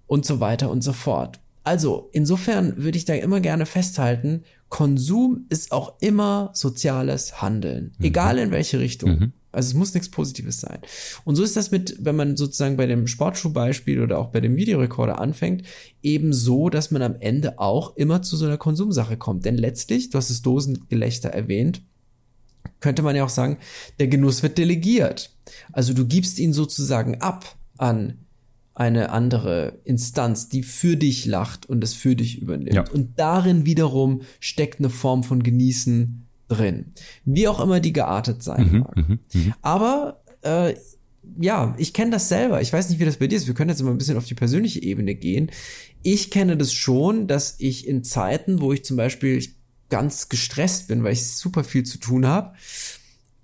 und so weiter und so fort. Also, insofern würde ich da immer gerne festhalten, Konsum ist auch immer soziales Handeln, egal in welche Richtung. Also es muss nichts Positives sein. Und so ist das mit, wenn man sozusagen bei dem Sportschuhbeispiel oder auch bei dem Videorekorder anfängt, eben so, dass man am Ende auch immer zu so einer Konsumsache kommt. Denn letztlich, du hast das Dosengelächter erwähnt, könnte man ja auch sagen, der Genuss wird delegiert. Also du gibst ihn sozusagen ab an eine andere Instanz, die für dich lacht und es für dich übernimmt. Ja. Und darin wiederum steckt eine Form von Genießen drin. Wie auch immer die geartet sein mag. Aber äh, ja, ich kenne das selber. Ich weiß nicht, wie das bei dir ist. Wir können jetzt mal ein bisschen auf die persönliche Ebene gehen. Ich kenne das schon, dass ich in Zeiten, wo ich zum Beispiel ganz gestresst bin, weil ich super viel zu tun habe,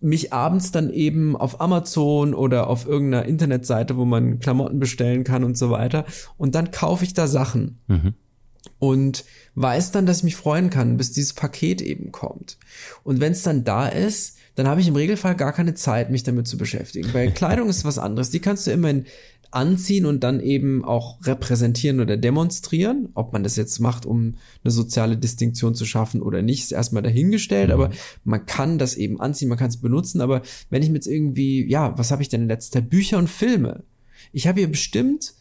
mich abends dann eben auf Amazon oder auf irgendeiner Internetseite, wo man Klamotten bestellen kann und so weiter, und dann kaufe ich da Sachen. und weiß dann, dass ich mich freuen kann, bis dieses Paket eben kommt. Und wenn es dann da ist, dann habe ich im Regelfall gar keine Zeit, mich damit zu beschäftigen. Bei [laughs] Kleidung ist was anderes. Die kannst du immerhin anziehen und dann eben auch repräsentieren oder demonstrieren. Ob man das jetzt macht, um eine soziale Distinktion zu schaffen oder nicht, ist erstmal dahingestellt, aber man kann das eben anziehen, man kann es benutzen. Aber wenn ich mir jetzt irgendwie, ja, was habe ich denn in letzter? Bücher und Filme. Ich habe hier bestimmt,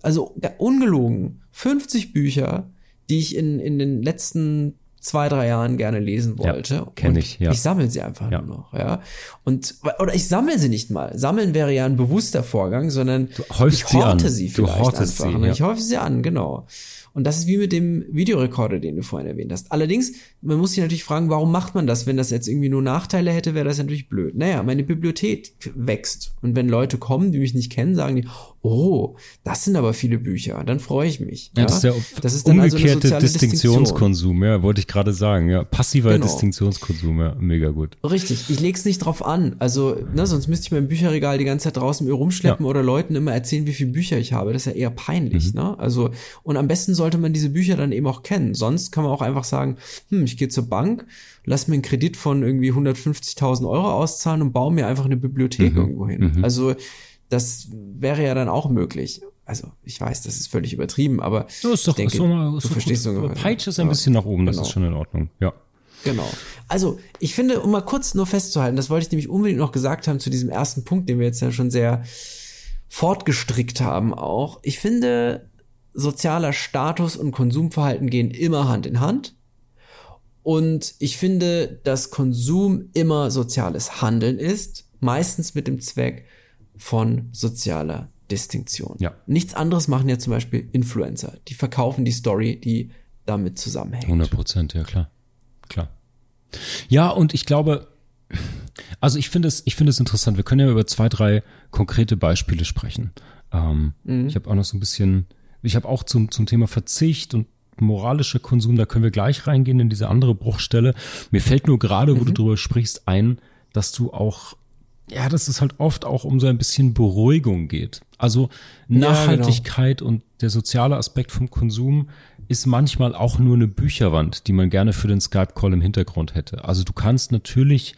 also ja, ungelogen, 50 Bücher, die ich in, in den letzten zwei, drei Jahren gerne lesen wollte. Ja, kenn ich, ja. Ich sammle sie einfach Ja. nur noch, ja. Und, oder ich sammle sie nicht mal. Sammeln wäre ja ein bewusster Vorgang, sondern Du häufst ich sie horte an. sie Du vielleicht hortest einfach. sie, ne? ja. Ich häufe sie an, genau. Und das ist wie mit dem Videorekorder, den du vorhin erwähnt hast. Allerdings, man muss sich natürlich fragen, warum macht man das? Wenn das jetzt irgendwie nur Nachteile hätte, wäre das natürlich blöd. Naja, meine Bibliothek wächst. Und wenn Leute kommen, die mich nicht kennen, sagen die, oh, das sind aber viele Bücher. Dann freue ich mich. Ja, das ist der das ist dann also umgekehrte Distinktion. Distinktionskonsum, ja, wollte ich gerade sagen. Ja, passiver Genau. Distinktionskonsum, ja, mega gut. Richtig, ich leg's nicht drauf an. Also, ne, sonst müsste ich mein Bücherregal die ganze Zeit draußen rumschleppen Ja. oder Leuten immer erzählen, wie viele Bücher ich habe. Das ist ja eher peinlich, ne? Also, und am besten sollte man diese Bücher dann eben auch kennen. Sonst kann man auch einfach sagen, hm, ich gehe zur Bank, lass mir einen Kredit von irgendwie 150.000 Euro auszahlen und baue mir einfach eine Bibliothek irgendwo hin. Also, das wäre ja dann auch möglich. Also, ich weiß, das ist völlig übertrieben, aber Ja, ist doch, ich denke, doch mal, ist du verstehst gut. ungefähr. Peitsche ist ein bisschen nach oben, das Genau. ist schon in Ordnung, ja. Genau. Also, ich finde, um mal kurz nur festzuhalten, das wollte ich nämlich unbedingt noch gesagt haben zu diesem ersten Punkt, den wir jetzt ja schon sehr fortgestrickt haben auch. Ich finde, sozialer Status und Konsumverhalten gehen immer Hand in Hand. Und ich finde, dass Konsum immer soziales Handeln ist, meistens mit dem Zweck von sozialer Distinktion. Ja. Nichts anderes machen ja zum Beispiel Influencer. Die verkaufen die Story, die damit zusammenhängt. 100 Prozent, ja klar. Klar. Ja, und ich glaube, also ich finde es, ich finde es interessant. Wir können ja über zwei, drei konkrete Beispiele sprechen. Ähm, Ich habe auch noch so ein bisschen, ich habe auch zum, zum Thema Verzicht und moralischer Konsum, da können wir gleich reingehen in diese andere Bruchstelle. Mir fällt nur gerade, wo du drüber sprichst, ein, dass du auch, ja, dass es halt oft auch um so ein bisschen Beruhigung geht. Also genau. Nachhaltigkeit und der soziale Aspekt vom Konsum ist manchmal auch nur eine Bücherwand, die man gerne für den Skype-Call im Hintergrund hätte. Also du kannst natürlich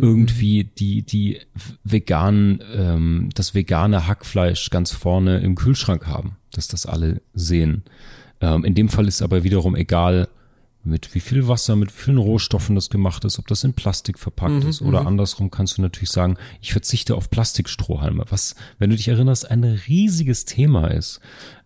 irgendwie die, die veganen, ähm, das vegane Hackfleisch ganz vorne im Kühlschrank haben, dass das alle sehen. Ähm, in dem Fall ist aber wiederum egal, mit wie viel Wasser, mit wie vielen Rohstoffen das gemacht ist, ob das in Plastik verpackt ist oder andersrum kannst du natürlich sagen, ich verzichte auf Plastikstrohhalme, was, wenn du dich erinnerst, ein riesiges Thema ist.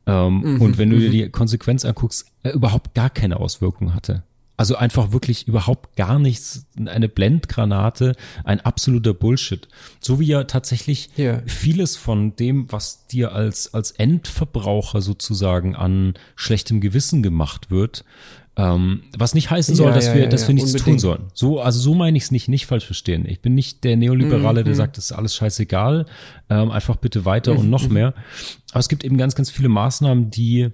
Ähm, und wenn du dir die Konsequenz anguckst, äh, überhaupt gar keine Auswirkung hatte. Also einfach wirklich überhaupt gar nichts, eine Blendgranate, ein absoluter Bullshit. So wie ja tatsächlich Ja. vieles von dem, was dir als, als Endverbraucher sozusagen an schlechtem Gewissen gemacht wird, ähm, was nicht heißen soll, Ja, dass ja, wir, ja, dass wir nichts tun unbedingt. sollen. So, also so meine ich es nicht, nicht falsch verstehen. Ich bin nicht der Neoliberale, Mhm, der sagt, das ist alles scheißegal, ähm, einfach bitte weiter und Mhm, noch mehr. Aber es gibt eben ganz, ganz viele Maßnahmen, die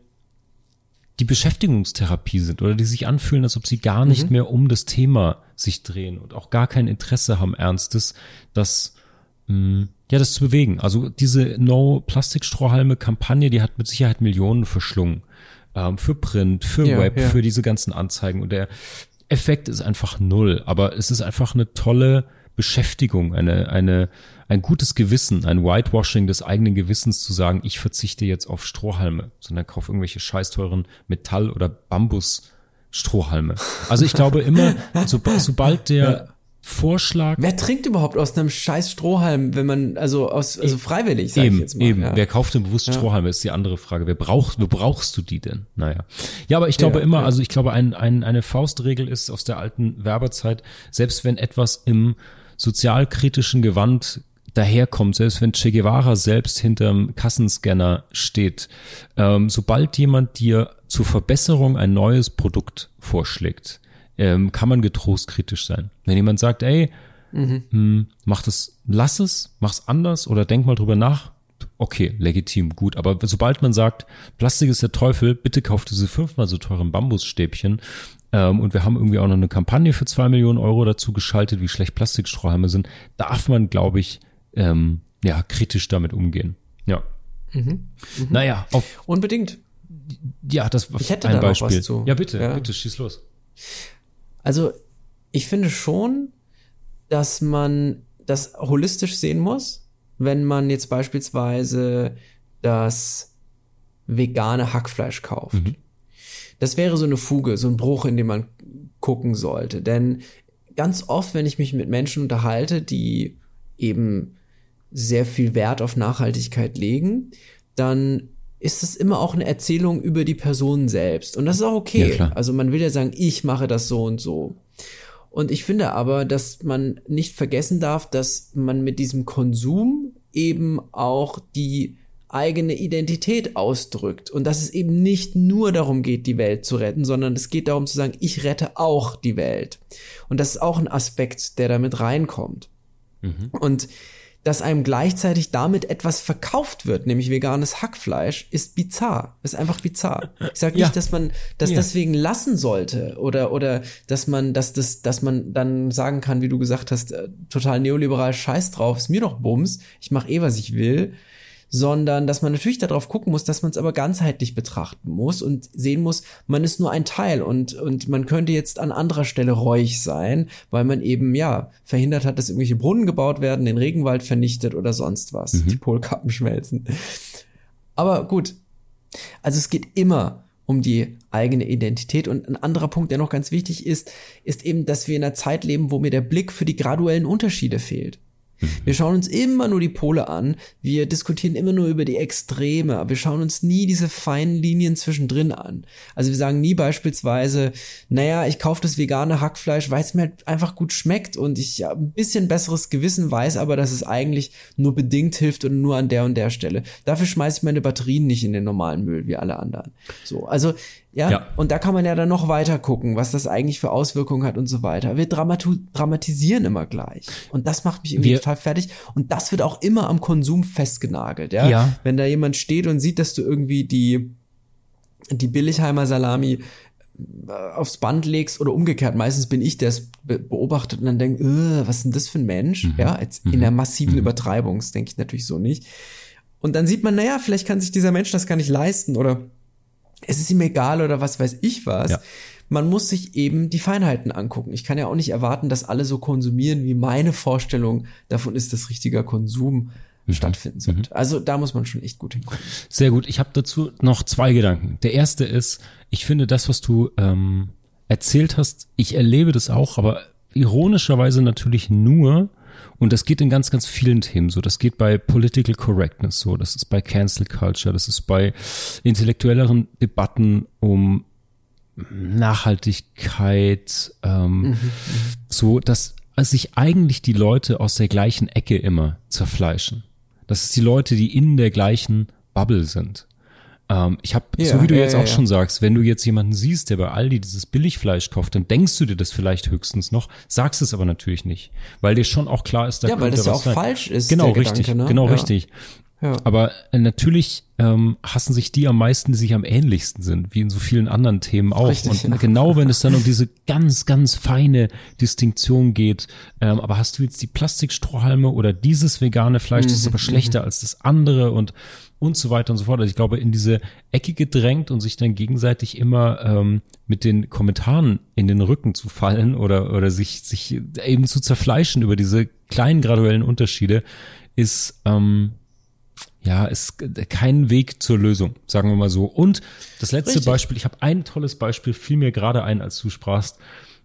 die Beschäftigungstherapie sind oder die sich anfühlen, als ob sie gar nicht Mhm. mehr um das Thema sich drehen und auch gar kein Interesse haben, ernstes, das mh, ja, das zu bewegen. Also diese No-Plastikstrohhalme-Kampagne, die hat mit Sicherheit Millionen verschlungen. Ähm, für Print, für Ja, Web, ja. für diese ganzen Anzeigen. Und der Effekt ist einfach null. Aber es ist einfach eine tolle Beschäftigung, eine, eine, ein gutes Gewissen, ein Whitewashing des eigenen Gewissens zu sagen, ich verzichte jetzt auf Strohhalme, sondern kauf irgendwelche scheißteuren Metall- oder Bambus-Strohhalme. Also ich glaube immer, so, sobald der Vorschlag Wer trinkt überhaupt aus einem scheiß Strohhalm, wenn man, also aus, also freiwillig, sag ich Eben, jetzt mal. eben. Ja. Wer kauft denn bewusst Strohhalme, ist die andere Frage. Wer braucht, wo brauchst du die denn? Naja. Ja, aber ich glaube Ja, immer, ja. also ich glaube, ein, ein, eine Faustregel ist aus der alten Werberzeit, selbst wenn etwas im sozialkritischen Gewand daherkommt, selbst wenn Che Guevara selbst hinterm Kassenscanner steht, ähm, sobald jemand dir zur Verbesserung ein neues Produkt vorschlägt, ähm, kann man getrost kritisch sein. Wenn jemand sagt, ey, hm, mach das, lass es, mach's anders oder denk mal drüber nach. Okay, legitim, gut. Aber sobald man sagt, Plastik ist der Teufel, bitte kauft diese fünfmal so teuren Bambusstäbchen. Ähm, und wir haben irgendwie auch noch eine Kampagne für zwei Millionen Euro dazu geschaltet, wie schlecht Plastikstrohhalme sind, darf man, glaube ich, ähm, ja, kritisch damit umgehen. Ja. Naja, auf, Unbedingt. ja, das war Ich hätte ein da Beispiel. was zu. Ja, bitte, Ja. bitte, schieß los. Also, ich finde schon, dass man das holistisch sehen muss, wenn man jetzt beispielsweise das vegane Hackfleisch kauft. Das wäre so eine Fuge, so ein Bruch, in den man gucken sollte. Denn ganz oft, wenn ich mich mit Menschen unterhalte, die eben sehr viel Wert auf Nachhaltigkeit legen, dann ist es immer auch eine Erzählung über die Person selbst. Und das ist auch okay. Ja, also man will ja sagen, ich mache das so und so. Und ich finde aber, dass man nicht vergessen darf, dass man mit diesem Konsum eben auch die eigene Identität ausdrückt und dass es eben nicht nur darum geht, die Welt zu retten, sondern es geht darum zu sagen, ich rette auch die Welt. Und das ist auch ein Aspekt, der damit reinkommt. Und dass einem gleichzeitig damit etwas verkauft wird, nämlich veganes Hackfleisch, ist bizarr. Ist einfach bizarr. Ich sage nicht, Ja. dass man das Ja. deswegen lassen sollte oder oder dass man dass das dass man dann sagen kann, wie du gesagt hast, äh, total neoliberal Scheiß drauf, ist mir doch Bums, ich mache eh was ich will, sondern dass man natürlich darauf gucken muss, dass man es aber ganzheitlich betrachten muss und sehen muss, man ist nur ein Teil und und man könnte jetzt an anderer Stelle reuig sein, weil man eben ja verhindert hat, dass irgendwelche Brunnen gebaut werden, den Regenwald vernichtet oder sonst was, die Polkappen schmelzen. Aber gut, also es geht immer um die eigene Identität. Und ein anderer Punkt, der noch ganz wichtig ist, ist eben, dass wir in einer Zeit leben, wo mir der Blick für die graduellen Unterschiede fehlt. Wir schauen uns immer nur die Pole an, wir diskutieren immer nur über die Extreme, wir schauen uns nie diese feinen Linien zwischendrin an. Also wir sagen nie beispielsweise, naja, ich kaufe das vegane Hackfleisch, weil es mir halt einfach gut schmeckt und ich hab ein bisschen besseres Gewissen weiß aber, dass es eigentlich nur bedingt hilft und nur an der und der Stelle. Dafür schmeiße ich meine Batterien nicht in den normalen Müll wie alle anderen. So, also ja, Ja. und da kann man ja dann noch weiter gucken, was das eigentlich für Auswirkungen hat und so weiter. Wir dramatisieren immer gleich. Und das macht mich irgendwie Wir- total fertig. Und das wird auch immer am Konsum festgenagelt, ja. Ja. Wenn da jemand steht und sieht, dass du irgendwie die, die Billigheimer Salami äh, aufs Band legst oder umgekehrt. Meistens bin ich, der es be beobachtet und dann denkt, äh, was ist denn das für ein Mensch? Ja, jetzt in der massiven Übertreibung, das denke ich natürlich so nicht. Und dann sieht man, naja, vielleicht kann sich dieser Mensch das gar nicht leisten oder es ist ihm egal oder was weiß ich was. Ja. Man muss sich eben die Feinheiten angucken. Ich kann ja auch nicht erwarten, dass alle so konsumieren, wie meine Vorstellung davon ist, dass richtiger Konsum stattfinden sollte. Also da muss man schon echt gut hingucken. Sehr gut. Ich habe dazu noch zwei Gedanken. Der erste ist, ich finde das, was du ähm, erzählt hast, ich erlebe das auch, aber ironischerweise natürlich nur, und das geht in ganz, ganz vielen Themen so. Das geht bei Political Correctness so, das ist bei Cancel Culture, das ist bei intellektuelleren Debatten um Nachhaltigkeit, ähm, so, dass sich eigentlich die Leute aus der gleichen Ecke immer zerfleischen. Das ist die Leute, die in der gleichen Bubble sind. Ähm, ich habe, Ja, so wie du ja, jetzt auch schon sagst, wenn du jetzt jemanden siehst, der bei Aldi dieses Billigfleisch kauft, dann denkst du dir das vielleicht höchstens noch, sagst es aber natürlich nicht, weil dir schon auch klar ist, da Ja, weil das ja auch sein. falsch ist, Genau, richtig, Gedanke, ne? genau richtig. Ja. Aber äh, natürlich ähm, hassen sich die am meisten, die sich am ähnlichsten sind, wie in so vielen anderen Themen auch. Richtig, und ja. genau wenn es dann um diese ganz, ganz feine Distinktion geht, ähm, aber hast du jetzt die Plastikstrohhalme oder dieses vegane Fleisch, das ist Mhm, aber schlechter als das andere und und so weiter und so fort. Also ich glaube, in diese Ecke gedrängt und sich dann gegenseitig immer ähm, mit den Kommentaren in den Rücken zu fallen oder oder sich sich eben zu zerfleischen über diese kleinen graduellen Unterschiede ist ähm, ja, ist kein Weg zur Lösung, sagen wir mal so. Und das letzte Richtig. Beispiel, ich habe ein tolles Beispiel, fiel mir gerade ein, als du sprachst.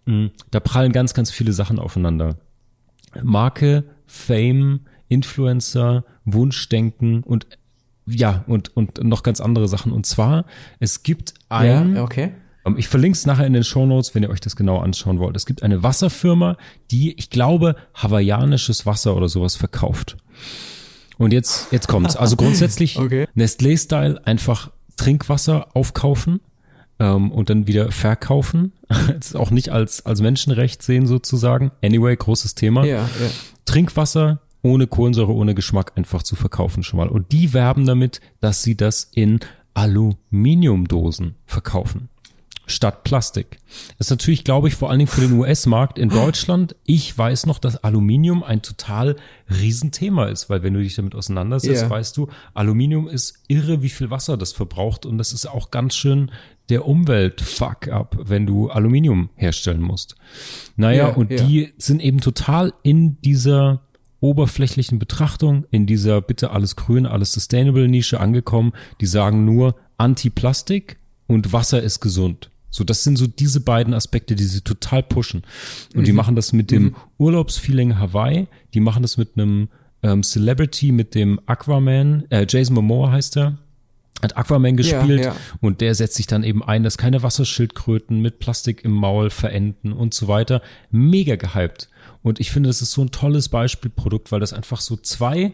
Mm, Da prallen ganz, ganz viele Sachen aufeinander. Marke, Fame, Influencer, Wunschdenken und ja, und, und noch ganz andere Sachen. Und zwar, es gibt ein, Ja, okay. ähm, Ich verlinke es nachher in den Show Notes, wenn ihr euch das genau anschauen wollt. Es gibt eine Wasserfirma, die, ich glaube, hawaiianisches Wasser oder sowas verkauft. Und jetzt, jetzt kommt's. Also [laughs] grundsätzlich Okay. Nestlé-Style einfach Trinkwasser aufkaufen ähm, und dann wieder verkaufen. [laughs] Ist auch nicht als, als Menschenrecht sehen sozusagen. Anyway, großes Thema. Ja, ja. Trinkwasser ohne Kohlensäure, ohne Geschmack einfach zu verkaufen schon mal. Und die werben damit, dass sie das in Aluminiumdosen verkaufen. statt Plastik. Das ist natürlich, glaube ich, vor allen Dingen für den US-Markt in Deutschland. Ich weiß noch, dass Aluminium ein total Riesenthema ist, weil wenn du dich damit auseinandersetzt, Ja. weißt du, Aluminium ist irre, wie viel Wasser das verbraucht und das ist auch ganz schön der Umwelt-Fuck-up, wenn du Aluminium herstellen musst. Naja, Ja, und ja. die sind eben total in dieser oberflächlichen Betrachtung, in dieser bitte alles grün, alles sustainable Nische angekommen. Die sagen nur Anti-Plastik und Wasser ist gesund. So, das sind so diese beiden Aspekte, die sie total pushen. Und die machen das mit dem Urlaubsfeeling Hawaii, die machen das mit einem ähm, Celebrity, mit dem Aquaman, äh, Jason Momoa heißt er, hat Aquaman gespielt ja. und der setzt sich dann eben ein, dass keine Wasserschildkröten mit Plastik im Maul verenden und so weiter. Mega gehypt. Und ich finde, das ist so ein tolles Beispielprodukt, weil das einfach so zwei,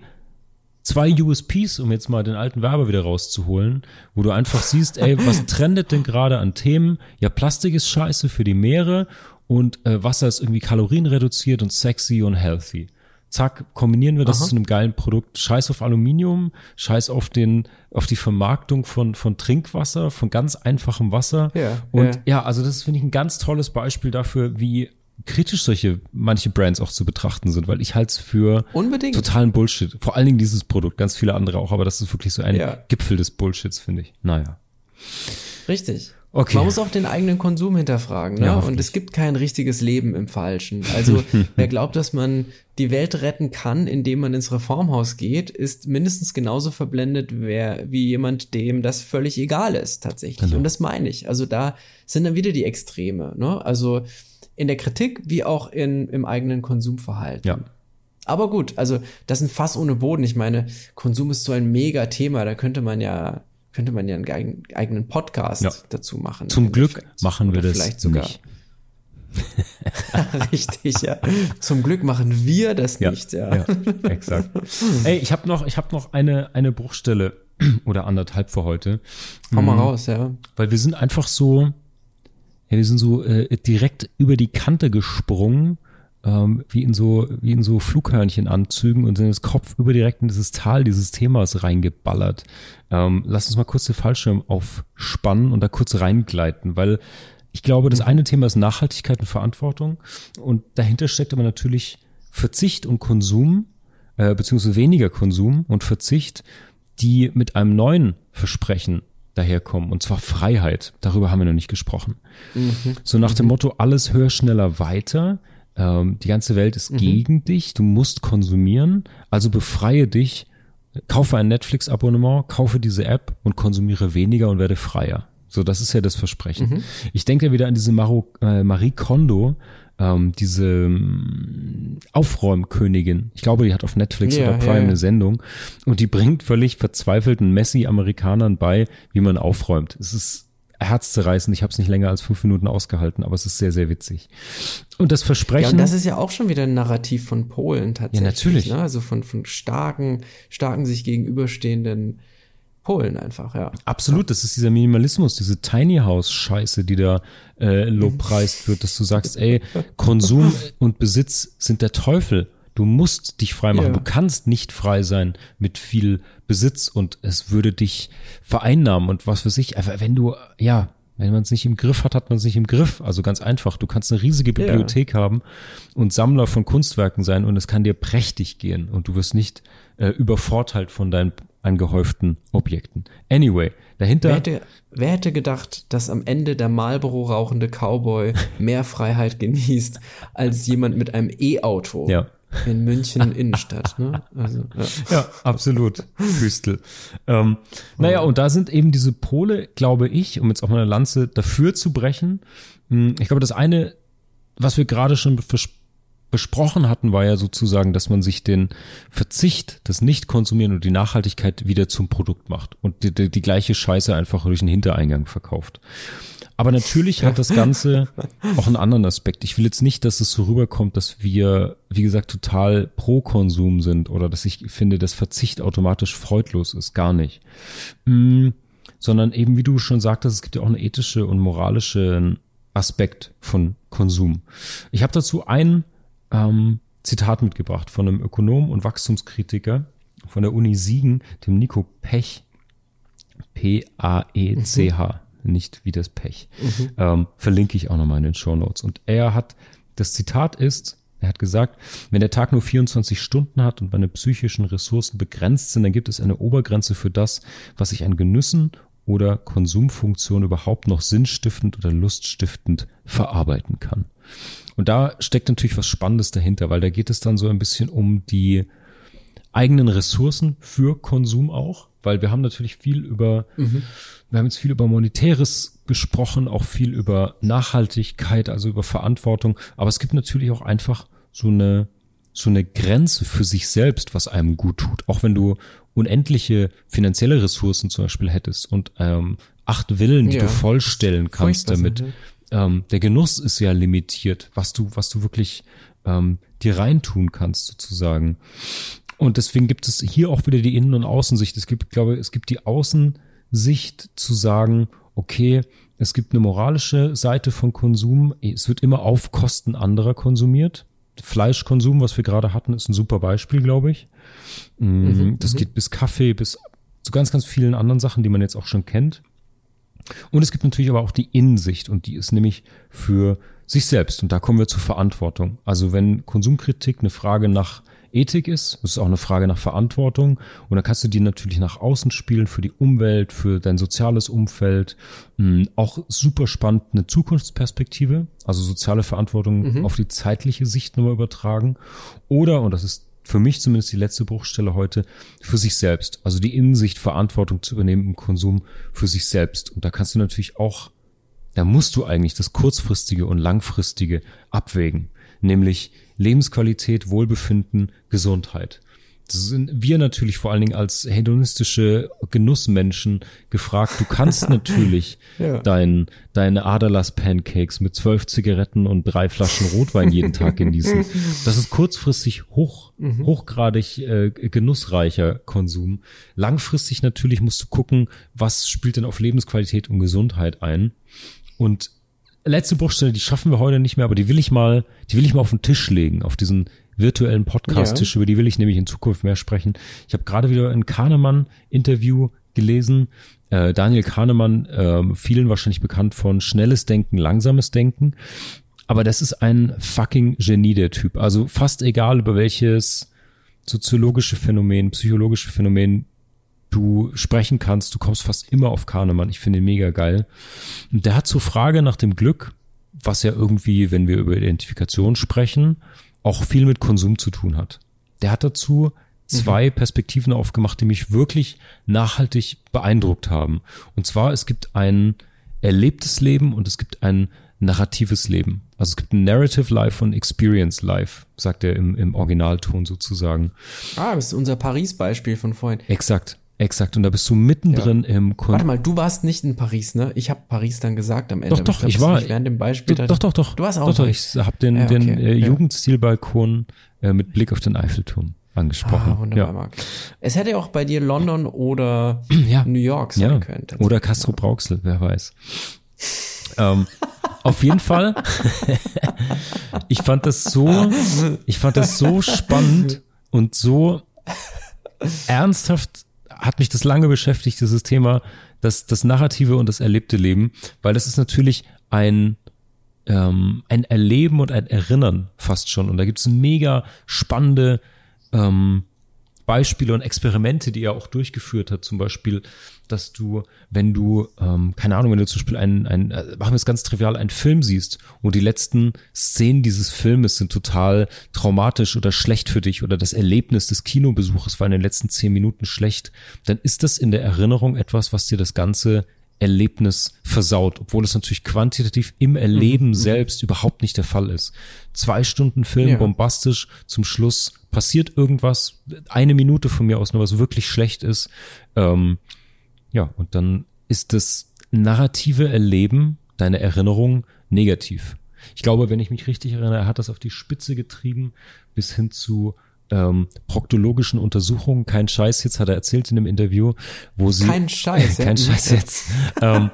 zwei USPs, um jetzt mal den alten Werber wieder rauszuholen, wo du einfach siehst, ey, was [laughs] trendet denn gerade an Themen? Ja, Plastik ist scheiße für die Meere und äh, Wasser ist irgendwie kalorienreduziert und sexy und healthy. Zack, kombinieren wir das Aha. zu einem geilen Produkt. Scheiß auf Aluminium, scheiß auf den, auf die Vermarktung von, von Trinkwasser, von ganz einfachem Wasser. Ja, und ja. ja, also das finde ich ein ganz tolles Beispiel dafür, wie kritisch solche manche Brands auch zu betrachten sind, weil ich halte es für Unbedingt. totalen Bullshit. Vor allen Dingen dieses Produkt, ganz viele andere auch, aber das ist wirklich so ein Ja. Gipfel des Bullshits, finde ich. Naja. Richtig. Okay. Man muss auch den eigenen Konsum hinterfragen. Ne? Ja, und hoffentlich. es gibt kein richtiges Leben im Falschen. Also [laughs] wer glaubt, dass man die Welt retten kann, indem man ins Reformhaus geht, ist mindestens genauso verblendet wer, wie jemand, dem das völlig egal ist tatsächlich. Genau. Und das meine ich. Also da sind dann wieder die Extreme. Ne? Also in der Kritik wie auch in, im eigenen Konsumverhalten. Ja. Aber gut, also das ist ein Fass ohne Boden. Ich meine, Konsum ist so ein mega Thema. Da könnte man ja könnte man ja einen geigen- eigenen Podcast Ja. dazu machen. Zum Glück machen wir Oder das vielleicht sogar. nicht. [laughs] Richtig, ja. Zum Glück machen wir das Ja, nicht, ja. ja exakt. [laughs] Ey, ich habe noch, ich habe noch eine eine Bruchstelle [clears throat] oder anderthalb für heute, Hau Mhm. mal raus, ja. weil wir sind einfach so, ja, wir sind so äh, direkt über die Kante gesprungen, ähm, wie in so wie in so Flughörnchenanzügen und sind das Kopf über direkt in dieses Tal dieses Themas reingeballert. Ähm, lass uns mal kurz den Fallschirm aufspannen und da kurz reingleiten, weil ich glaube, das eine Thema ist Nachhaltigkeit und Verantwortung und dahinter steckt aber natürlich Verzicht und Konsum, äh, beziehungsweise weniger Konsum und Verzicht, die mit einem neuen Versprechen daherkommen, und zwar Freiheit. Darüber haben wir noch nicht gesprochen. So nach dem Motto, alles höher, schneller, weiter. Ähm, die ganze Welt ist gegen dich, du musst konsumieren, also befreie dich, kaufe ein Netflix-Abonnement, kaufe diese App und konsumiere weniger und werde freier. So, das ist ja das Versprechen. Ich denke wieder an diese Maro, äh, Marie Kondo, ähm, diese ähm, Aufräumkönigin. Ich glaube, die hat auf Netflix Ja, oder Prime ja. eine Sendung und die bringt völlig verzweifelten Messi-Amerikanern bei, wie man aufräumt. Es ist herzzerreißend. Ich habe es nicht länger als fünf Minuten ausgehalten, aber es ist sehr, sehr witzig. Und das Ja, Versprechen. und das ist ja auch schon wieder ein Narrativ von Polen tatsächlich. Ja, natürlich. Ne? Also von, von starken, starken sich gegenüberstehenden Polen einfach, ja. Absolut, das ist dieser Minimalismus, diese Tiny House Scheiße, die da äh, lobpreist wird, dass du sagst, ey, Konsum [laughs] und Besitz sind der Teufel. Du musst dich frei machen. Ja. Du kannst nicht frei sein mit viel Besitz und es würde dich vereinnahmen und was für sich. Aber wenn du, ja, wenn man es nicht im Griff hat, hat man es nicht im Griff. Also ganz einfach. Du kannst eine riesige Bibliothek haben und Sammler von Kunstwerken sein und es kann dir prächtig gehen und du wirst nicht äh, übervorteilt von deinen angehäuften Objekten. Anyway, dahinter. Wer hätte, wer hätte gedacht, dass am Ende der Marlboro rauchende Cowboy mehr Freiheit genießt als jemand mit einem E-Auto Ja. In München Innenstadt? Ne? Also, ja. Ja, absolut. Hüstel. Ähm, naja, und da sind eben diese Pole, glaube ich, um jetzt auch mal eine Lanze dafür zu brechen. Hm, Ich glaube, das eine, was wir gerade schon bes- besprochen hatten, war ja sozusagen, dass man sich den Verzicht, das Nicht-Konsumieren und die Nachhaltigkeit wieder zum Produkt macht und die, die, die gleiche Scheiße einfach durch den Hintereingang verkauft. Aber natürlich hat das Ganze [laughs] auch einen anderen Aspekt. Ich will jetzt nicht, dass es so rüberkommt, dass wir, wie gesagt, total pro Konsum sind oder dass ich finde, dass Verzicht automatisch freudlos ist. Gar nicht. Mm, sondern eben, wie du schon sagtest, es gibt ja auch einen ethischen und moralischen Aspekt von Konsum. Ich habe dazu ein ähm, Zitat mitgebracht von einem Ökonom und Wachstumskritiker von der Uni Siegen, dem Nico Pech. P-A-E-C-H. Nicht wie das Pech. Ähm, verlinke ich auch nochmal in den Show Notes. Und er hat, das Zitat ist, er hat gesagt, wenn der Tag nur 24 Stunden hat und meine psychischen Ressourcen begrenzt sind, dann gibt es eine Obergrenze für das, was ich an Genüssen oder Konsumfunktionen überhaupt noch sinnstiftend oder luststiftend verarbeiten kann. Und da steckt natürlich was Spannendes dahinter, weil da geht es dann so ein bisschen um die eigenen Ressourcen für Konsum auch, weil wir haben natürlich viel über, mhm. wir haben jetzt viel über Monetäres gesprochen, auch viel über Nachhaltigkeit, also über Verantwortung, aber es gibt natürlich auch einfach so eine, so eine Grenze für sich selbst, was einem gut tut. Auch wenn du unendliche finanzielle Ressourcen zum Beispiel hättest und ähm, acht Willen, die ja. du vollstellen kannst damit. Sind, ähm, der Genuss ist ja limitiert, was du, was du wirklich ähm, dir reintun kannst, sozusagen. Und deswegen gibt es hier auch wieder die Innen- und Außensicht. Es gibt, glaube es gibt die Außensicht zu sagen, okay, es gibt eine moralische Seite von Konsum. Es wird immer auf Kosten anderer konsumiert. Fleischkonsum, was wir gerade hatten, ist ein super Beispiel, glaube ich. Mm, mhm, das mhm. geht bis Kaffee, bis zu ganz, ganz vielen anderen Sachen, die man jetzt auch schon kennt. Und es gibt natürlich aber auch die Innensicht und die ist nämlich für sich selbst. Und da kommen wir zur Verantwortung. Also wenn Konsumkritik eine Frage nach Ethik ist. Das ist auch eine Frage nach Verantwortung. Und dann kannst du die natürlich nach außen spielen für die Umwelt, für dein soziales Umfeld. Hm, auch super spannend eine Zukunftsperspektive, also soziale Verantwortung mhm. auf die zeitliche Sicht nochmal übertragen. Oder, und das ist für mich zumindest die letzte Bruchstelle heute, für sich selbst. Also die Innensicht, Verantwortung zu übernehmen im Konsum für sich selbst. Und da kannst du natürlich auch, da musst du eigentlich das kurzfristige und langfristige abwägen. Nämlich Lebensqualität, Wohlbefinden, Gesundheit. Das sind wir natürlich vor allen Dingen als hedonistische Genussmenschen gefragt. Du kannst [laughs] natürlich ja. dein, deine Aderlass-Pancakes mit zwölf Zigaretten und drei Flaschen Rotwein jeden Tag genießen. Das ist kurzfristig hoch, mhm. hochgradig äh, genussreicher Konsum. Langfristig natürlich musst du gucken, was spielt denn auf Lebensqualität und Gesundheit ein. Und letzte Bruchstelle, die schaffen wir heute nicht mehr, aber die will ich mal, die will ich mal auf den Tisch legen, auf diesen virtuellen Podcast-Tisch, ja. über die will ich nämlich in Zukunft mehr sprechen. Ich habe gerade wieder ein Kahnemann-Interview gelesen. Äh, Daniel Kahnemann, äh, vielen wahrscheinlich bekannt von schnelles Denken, langsames Denken. Aber das ist ein fucking Genie, der Typ. Also fast egal, über welches soziologische Phänomen, psychologische Phänomen du sprechen kannst. Du kommst fast immer auf Kahnemann. Ich finde ihn mega geil. Und der hat zur Frage nach dem Glück, was ja irgendwie, wenn wir über Identifikation sprechen, auch viel mit Konsum zu tun hat. Der hat dazu zwei mhm. Perspektiven aufgemacht, die mich wirklich nachhaltig beeindruckt haben. Und zwar, es gibt ein erlebtes Leben und es gibt ein narratives Leben. Also es gibt ein Narrative Life und Experience Life, sagt er im, im Originalton sozusagen. Ah, das ist unser Paris-Beispiel von vorhin. Exakt. Exakt, und da bist du mittendrin ja. im Kon Warte mal, du warst nicht in Paris, ne? Ich habe Paris dann gesagt am Ende. Doch, doch, ich, ich war. Während dem Beispiel. Doch, doch, doch. Du warst auch. Doch, doch, ich habe den, ja, okay. den äh, Jugendstilbalkon äh, mit Blick auf den Eiffelturm angesprochen. Ah, wunderbar, ja. Marc. Es hätte auch bei dir London oder. [clears throat] New York sein können. Oder Castro Brauxel, wer weiß. ähm, auf jeden Fall. [laughs] ich fand das so, ich fand das so spannend und so ernsthaft hat mich das lange beschäftigt, dieses Thema, das, das narrative und das erlebte Leben, weil das ist natürlich ein, ähm, ein Erleben und ein Erinnern fast schon. Und da gibt es mega spannende ähm, Beispiele und Experimente, die er auch durchgeführt hat. Zum Beispiel, dass du, wenn du, ähm, keine Ahnung, wenn du zum Beispiel einen, einen äh, machen wir es ganz trivial, einen Film siehst und die letzten Szenen dieses Filmes sind total traumatisch oder schlecht für dich oder das Erlebnis des Kinobesuches war in den letzten zehn Minuten schlecht, dann ist das in der Erinnerung etwas, was dir das ganze Erlebnis versaut, obwohl es natürlich quantitativ im Erleben mhm. selbst überhaupt nicht der Fall ist. Zwei Stunden Film, ja. bombastisch, zum Schluss passiert irgendwas, eine Minute von mir aus nur was wirklich schlecht ist. Ähm, ja, und dann ist das narrative Erleben, deine Erinnerung negativ. Ich glaube, wenn ich mich richtig erinnere, er hat das auf die Spitze getrieben bis hin zu ähm, proktologischen Untersuchungen, kein Scheiß jetzt, hat er erzählt in einem Interview, wo sie. Kein Scheiß, [laughs] kein ja. Scheiß jetzt. [laughs] ähm,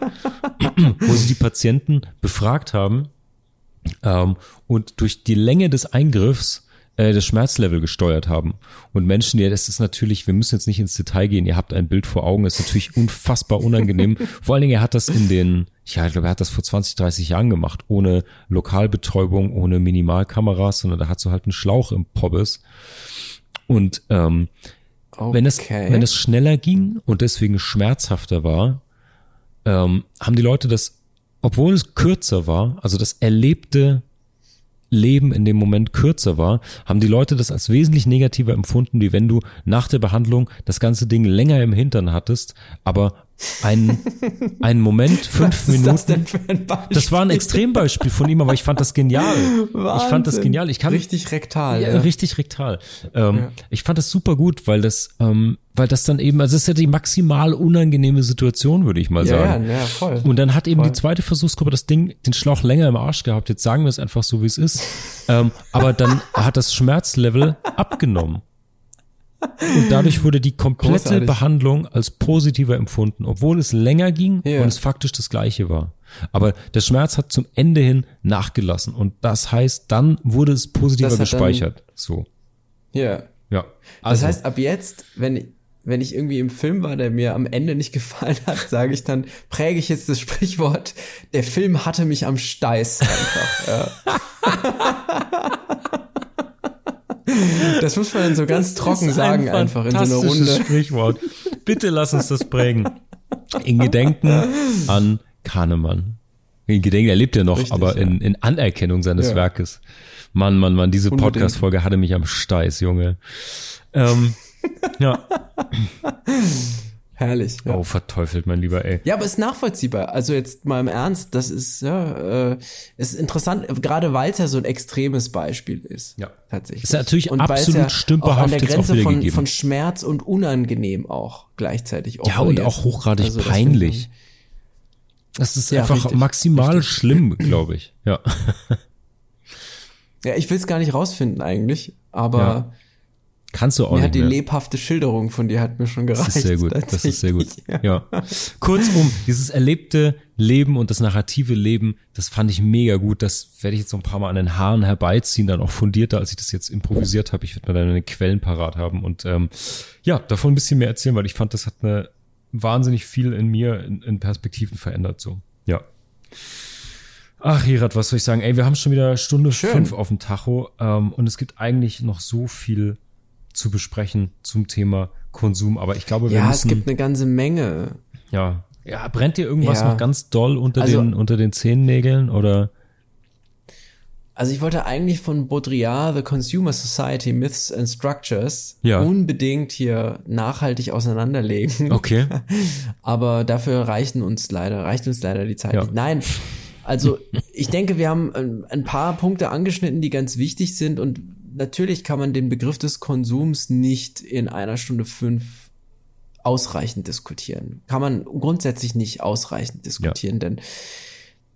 [clears throat] wo sie die Patienten befragt haben ähm, und durch die Länge des Eingriffs äh, das Schmerzlevel gesteuert haben. Und Menschen, ja, das ist natürlich, wir müssen jetzt nicht ins Detail gehen, ihr habt ein Bild vor Augen, das ist natürlich [laughs] unfassbar unangenehm. Vor allen Dingen, er hat das in den, ja, ich glaube, er hat das vor 20, 30 Jahren gemacht, ohne Lokalbetäubung, ohne Minimalkameras, sondern da hat so halt einen Schlauch im Pobbes. Und ähm, Okay. wenn es wenn es schneller ging und deswegen schmerzhafter war, ähm, haben die Leute das, obwohl es kürzer war, also das erlebte Leben in dem Moment kürzer war, haben die Leute das als wesentlich negativer empfunden, wie wenn du nach der Behandlung das ganze Ding länger im Hintern hattest, aber ein, ein Moment, [laughs] fünf Was Minuten. ist das denn für ein Beispiel? Das war ein Extrembeispiel von ihm, aber ich fand das genial. Ich fand das Wahnsinn. genial. Ich kann Richtig rektal. ja, Ja, richtig rektal. Ähm, Ja. Ich fand das super gut, weil das, ähm, weil das dann eben, also es ist ja die maximal unangenehme Situation, würde ich mal ja, ja, sagen. ja, voll. Und dann hat eben Voll. die zweite Versuchsgruppe das Ding, den Schlauch länger im Arsch gehabt. Jetzt sagen wir es einfach so, wie es ist. ähm, aber dann hat das Schmerzlevel abgenommen. Und dadurch wurde die komplette Großartig. Behandlung als positiver empfunden, obwohl es länger ging Ja. und es faktisch das gleiche war. Aber der Schmerz hat zum Ende hin nachgelassen. Und das heißt, dann wurde es positiver Das gespeichert. So. ja. Ja. Das Also, heißt, ab jetzt, wenn ich, wenn ich irgendwie im Film war, der mir am Ende nicht [laughs] gefallen hat, sage ich dann, präge ich jetzt das Sprichwort, der Film hatte mich am Steiß einfach. ja. [laughs] Das muss man dann so ganz trocken ist sagen, ein einfach in so einer Runde. Sprichwort. Bitte lass uns das prägen. In Gedenken an Kahnemann. In Gedenken, er lebt ja noch, Richtig, aber ja. in, in Anerkennung seines Ja. Werkes. Mann, Mann, Mann, diese. Podcast-Folge hatte mich am Steiß, Junge. Ähm, ja. [laughs] Herrlich. Ja. Oh, verteufelt, mein Lieber, ey. Ja, aber ist nachvollziehbar. Also jetzt mal im Ernst, das ist ja, äh, ist interessant, gerade weil es ja so ein extremes Beispiel ist. Ja. tatsächlich. Ist natürlich Und absolut ja stümperhaft an der Grenze von, gegeben. von Schmerz und unangenehm auch gleichzeitig. Ja, und auch hochgradig Also das peinlich. finde Das ist Ja, einfach richtig, maximal richtig. schlimm, [laughs] glaube ich. Ja. ich- Ja, ich will es gar nicht rausfinden eigentlich, aber Ja. Kannst du auch mir hat die mehr. lebhafte Schilderung von dir hat mir schon gereicht. Das ist sehr gut. Das ist sehr gut. [laughs] tatsächlich. Ja. Kurzum, dieses erlebte Leben und das narrative Leben, das fand ich mega gut. Das werde ich jetzt so ein paar Mal an den Haaren herbeiziehen, dann auch fundierter, als ich das jetzt improvisiert habe. Ich werde mir dann eine Quellen parat haben und ähm, ja, davon ein bisschen mehr erzählen, weil ich fand, das hat eine wahnsinnig viel in mir in, in Perspektiven verändert. So, ja. Ach, Hirat, was soll ich sagen? Ey, wir haben schon wieder Stunde Schön. fünf auf dem Tacho ähm, und es gibt eigentlich noch so viel zu besprechen zum Thema Konsum, aber ich glaube, wir Ja, es müssen gibt eine ganze Menge. ja. Ja, brennt dir irgendwas Ja. noch ganz doll unter Also- den unter den Zehennägeln oder? Also ich wollte eigentlich von Baudrillard, The Consumer Society, Myths and Structures Ja. unbedingt hier nachhaltig auseinanderlegen. Okay. [laughs] Aber dafür reichen uns leider, reicht uns leider die Zeit Ja. nicht. Nein, also ich denke, wir haben ein, ein paar Punkte angeschnitten, die ganz wichtig sind und natürlich kann man den Begriff des Konsums nicht in einer Stunde fünf ausreichend diskutieren. Kann man grundsätzlich nicht ausreichend diskutieren, denn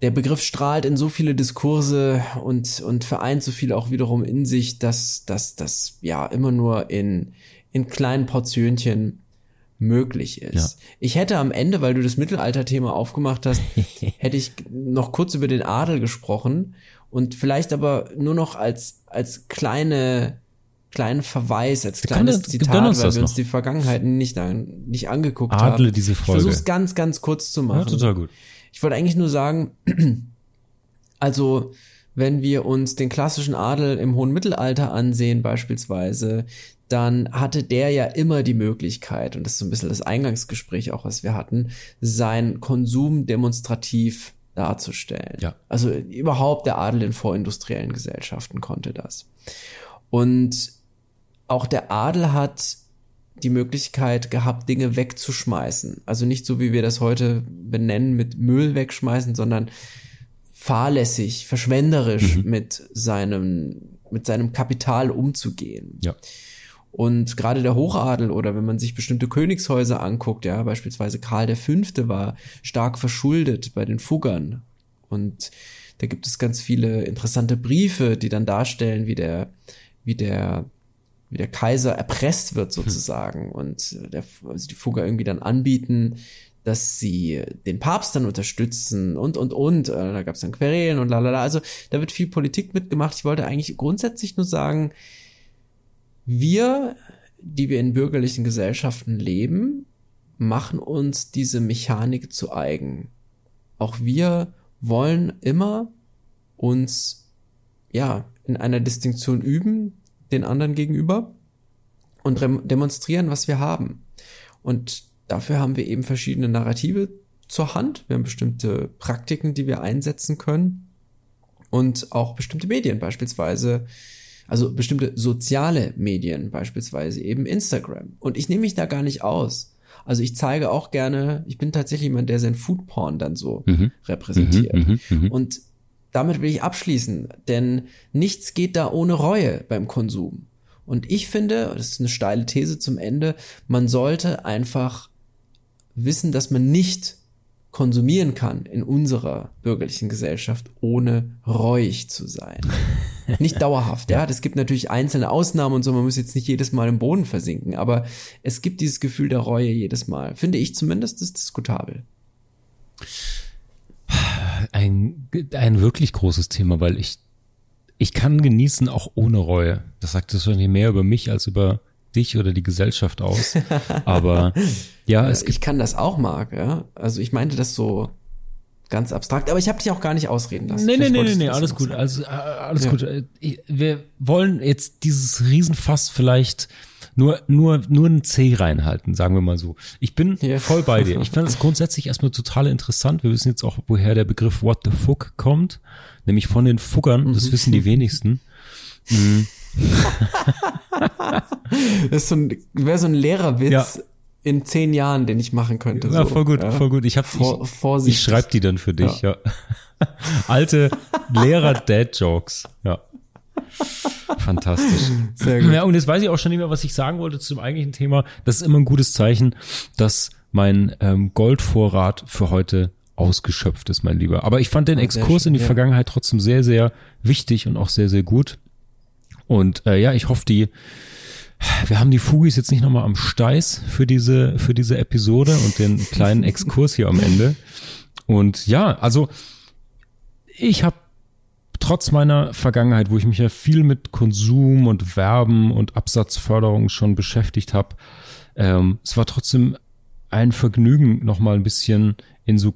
der Begriff strahlt in so viele Diskurse und, und vereint so viel auch wiederum in sich, dass dass das ja immer nur in, in kleinen Portionchen möglich ist. Ja. Ich hätte am Ende, weil du das Mittelalter-Thema aufgemacht hast, [laughs] hätte ich noch kurz über den Adel gesprochen und vielleicht aber nur noch als, als kleine, kleinen Verweis, als kleines uns- gönn Zitat, uns weil wir uns noch. die Vergangenheit nicht, an, nicht angeguckt Adle haben. diese Folge. Ich versuch's ganz, ganz kurz zu machen. Ja, total gut. Ich wollte eigentlich nur sagen, [clears throat] also wenn wir uns den klassischen Adel im hohen Mittelalter ansehen beispielsweise, dann hatte der ja immer die Möglichkeit, und das ist so ein bisschen das Eingangsgespräch auch, was wir hatten, sein Konsum demonstrativ darzustellen. Ja. Also überhaupt der Adel in vorindustriellen Gesellschaften konnte das. Und auch der Adel hat die Möglichkeit gehabt, Dinge wegzuschmeißen. Also nicht so, wie wir das heute benennen, mit Müll wegschmeißen, sondern fahrlässig, verschwenderisch mit seinem, mit seinem Kapital umzugehen. Ja. Und gerade der Hochadel oder wenn man sich bestimmte Königshäuser anguckt, ja, beispielsweise Karl V. war stark verschuldet bei den Fuggern. Und da gibt es ganz viele interessante Briefe, die dann darstellen, wie der, wie der, wie der Kaiser erpresst wird sozusagen und der, also die Fugger irgendwie dann anbieten, dass sie den Papst dann unterstützen und, und, und. Äh, Da gab es dann Querelen und lalala. Also da wird viel Politik mitgemacht. Ich wollte eigentlich grundsätzlich nur sagen, wir, die wir in bürgerlichen Gesellschaften leben, machen uns diese Mechanik zu eigen. Auch wir wollen immer uns, ja, in einer Distinktion üben, den anderen gegenüber und demonstrieren, was wir haben. Und dafür haben wir eben verschiedene Narrative zur Hand. Wir haben bestimmte Praktiken, die wir einsetzen können und auch bestimmte Medien, beispielsweise, also bestimmte soziale Medien, beispielsweise eben Instagram. Und ich nehme mich da gar nicht aus. Also ich zeige auch gerne, ich bin tatsächlich jemand, der sein Foodporn dann so mhm. repräsentiert. Mhm, mh, mh. Und damit will ich abschließen, denn nichts geht da ohne Reue beim Konsum. Und ich finde, das ist eine steile These zum Ende, man sollte einfach wissen, dass man nicht konsumieren kann in unserer bürgerlichen Gesellschaft, ohne reuig zu sein. [laughs] Nicht dauerhaft, ja. Es gibt natürlich einzelne Ausnahmen und so, man muss jetzt nicht jedes Mal im Boden versinken, aber es gibt dieses Gefühl der Reue jedes Mal. Finde ich zumindest, ist diskutabel. Ein, ein wirklich großes Thema, weil ich, ich kann genießen auch ohne Reue. Das sagt es schon mehr über mich als über dich oder die Gesellschaft aus. [laughs] Aber ja, es ich kann das auch, Marc, ja. Also ich meinte das so ganz abstrakt, aber ich habe dich auch gar nicht ausreden lassen. Nee, nee, nee, nee, nee, alles gut, also äh, alles ja. gut. Äh, wir wollen jetzt dieses Riesenfass vielleicht nur nur nur ein C reinhalten, sagen wir mal so. Ich bin ja. voll bei dir. Ich finde es [laughs] grundsätzlich erstmal total interessant. Wir wissen jetzt auch, woher der Begriff What the fuck kommt, nämlich von den Fuggern, das mhm. wissen die wenigsten. [laughs] Mhm. [laughs] das so ein, wäre so ein Lehrerwitz ja. in zehn Jahren, den ich machen könnte. Ja, so. voll gut, ja. voll gut. Ich hab, Vor, ich, ich schreib die dann für dich, ja. ja. [laughs] Alte Lehrer-Dad-Jokes, ja. Fantastisch. Sehr gut. Ja, und jetzt weiß ich auch schon nicht mehr, was ich sagen wollte zum eigentlichen Thema. Das ist immer ein gutes Zeichen, dass mein ähm, Goldvorrat für heute ausgeschöpft ist, mein Lieber. Aber ich fand den Exkurs schön, in die ja. Vergangenheit trotzdem sehr, sehr wichtig und auch sehr, sehr gut. Und äh, ja, ich hoffe, die wir haben die Fugis jetzt nicht nochmal am Steiß für diese, für diese Episode und den kleinen [laughs] Exkurs hier am Ende. Und ja, also ich habe trotz meiner Vergangenheit, wo ich mich ja viel mit Konsum und Werben und Absatzförderung schon beschäftigt habe, ähm, es war trotzdem ein Vergnügen, nochmal ein bisschen in so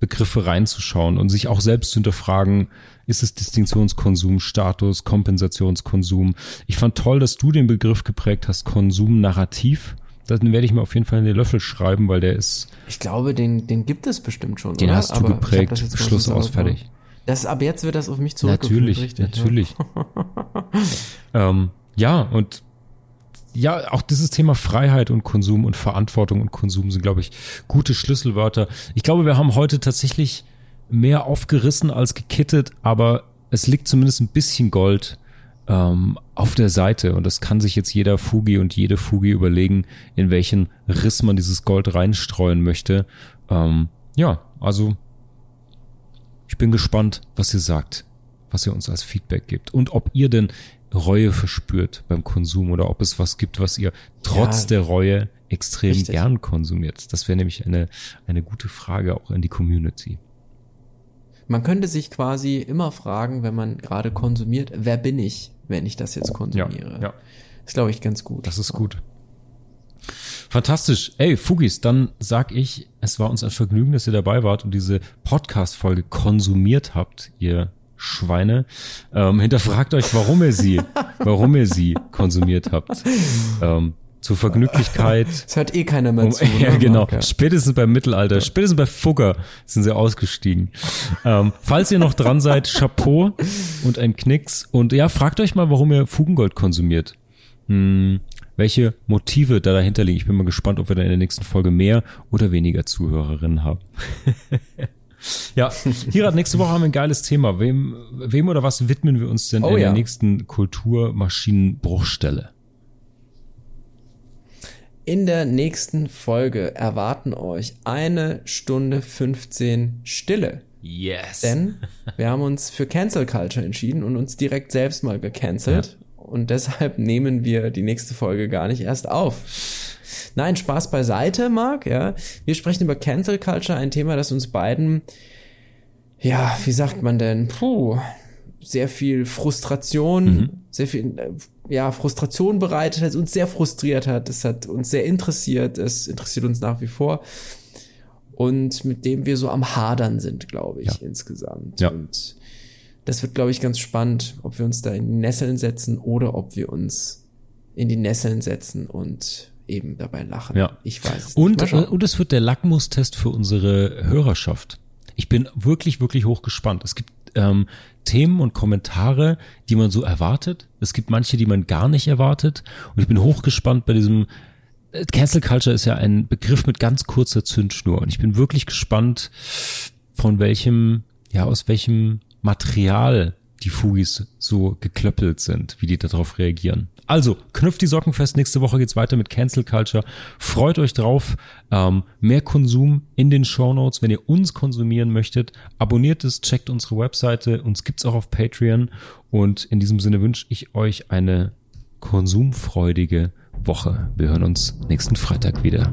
Konsumbegriffe reinzuschauen und sich auch selbst zu hinterfragen, ist es Distinktionskonsum, Status, Kompensationskonsum? Ich fand toll, dass du den Begriff geprägt hast, Konsumnarrativ. Den werde ich mir auf jeden Fall in den Löffel schreiben, weil der ist. Ich glaube, den, den gibt es bestimmt schon. Den oder? hast du Aber geprägt. Schluss aus, fertig. Das, ab jetzt wird das auf mich zurück. Natürlich, richtig, natürlich. Ja. [laughs] ähm, ja, und ja, auch dieses Thema Freiheit und Konsum und Verantwortung und Konsum sind, glaube ich, gute Schlüsselwörter. Ich glaube, wir haben heute tatsächlich mehr aufgerissen als gekittet, aber es liegt zumindest ein bisschen Gold ähm, auf der Seite und das kann sich jetzt jeder Fugi und jede Fugi überlegen, in welchen Riss man dieses Gold reinstreuen möchte. Ähm, ja, also ich bin gespannt, was ihr sagt, was ihr uns als Feedback gibt und ob ihr denn Reue verspürt beim Konsum oder ob es was gibt, was ihr trotz ja, der Reue extrem richtig. gern konsumiert. Das wäre nämlich eine, eine gute Frage auch in die Community. Man könnte sich quasi immer fragen, wenn man gerade konsumiert, wer bin ich, wenn ich das jetzt konsumiere? Ja, ja. ist, glaube ich, ganz gut. Das ist gut. Fantastisch. Ey, Fugis, dann sag ich, es war uns ein Vergnügen, dass ihr dabei wart und diese Podcast-Folge konsumiert habt, ihr Schweine. Ähm, hinterfragt euch, warum ihr sie, warum ihr sie konsumiert habt. Ähm, zur Vergnüglichkeit. Es hört eh keiner mehr zu. [laughs] ja, ne? genau. Okay. Spätestens beim Mittelalter, spätestens bei Fugger sind sie ausgestiegen. ähm, falls ihr noch dran seid, Chapeau und ein Knicks. Und ja, fragt euch mal, warum ihr Fugengold konsumiert. Hm, welche Motive da dahinter liegen. Ich bin mal gespannt, ob wir dann in der nächsten Folge mehr oder weniger Zuhörerinnen haben. [laughs] ja, Hirat, nächste Woche haben wir ein geiles Thema. Wem, wem oder was widmen wir uns denn oh, in ja. der nächsten Kulturmaschinenbruchstelle? In der nächsten Folge erwarten euch eine Stunde 15 Stille. Yes. Denn wir haben uns für Cancel Culture entschieden und uns direkt selbst mal gecancelt. Ja. Und deshalb [laughs] nehmen wir die nächste Folge gar nicht erst auf. Nein, Spaß beiseite, Marc, ja. Wir sprechen über Cancel Culture, ein Thema, das uns beiden, ja, wie sagt man denn, puh, sehr viel Frustration, Mhm. sehr viel ja, Frustration bereitet hat, uns sehr frustriert hat. Es hat uns sehr interessiert. Es interessiert uns nach wie vor. Und mit dem wir so am Hadern sind, glaube ich, Ja. insgesamt. Ja. Und das wird, glaube ich, ganz spannend, ob wir uns da in die Nesseln setzen oder ob wir uns in die Nesseln setzen und eben dabei lachen. Ja. Ich weiß es Und, nicht. Äh, und es wird der Lackmustest für unsere Hörerschaft. Ich bin wirklich, wirklich hochgespannt. Es gibt ähm, Themen und Kommentare, die man so erwartet. Es gibt manche, die man gar nicht erwartet. Und ich bin hochgespannt bei diesem äh, Cancel Culture ist ja ein Begriff mit ganz kurzer Zündschnur. Und ich bin wirklich gespannt, von welchem, ja, aus welchem Material die Fugis so geklöppelt sind, wie die darauf reagieren. Also, knüpft die Socken fest. Nächste Woche geht's weiter mit Cancel Culture. Freut euch drauf. Ähm, mehr Konsum in den Show Notes. Wenn ihr uns konsumieren möchtet, abonniert es, checkt unsere Webseite. Uns gibt's auch auf Patreon. Und in diesem Sinne wünsche ich euch eine konsumfreudige Woche. Wir hören uns nächsten Freitag wieder.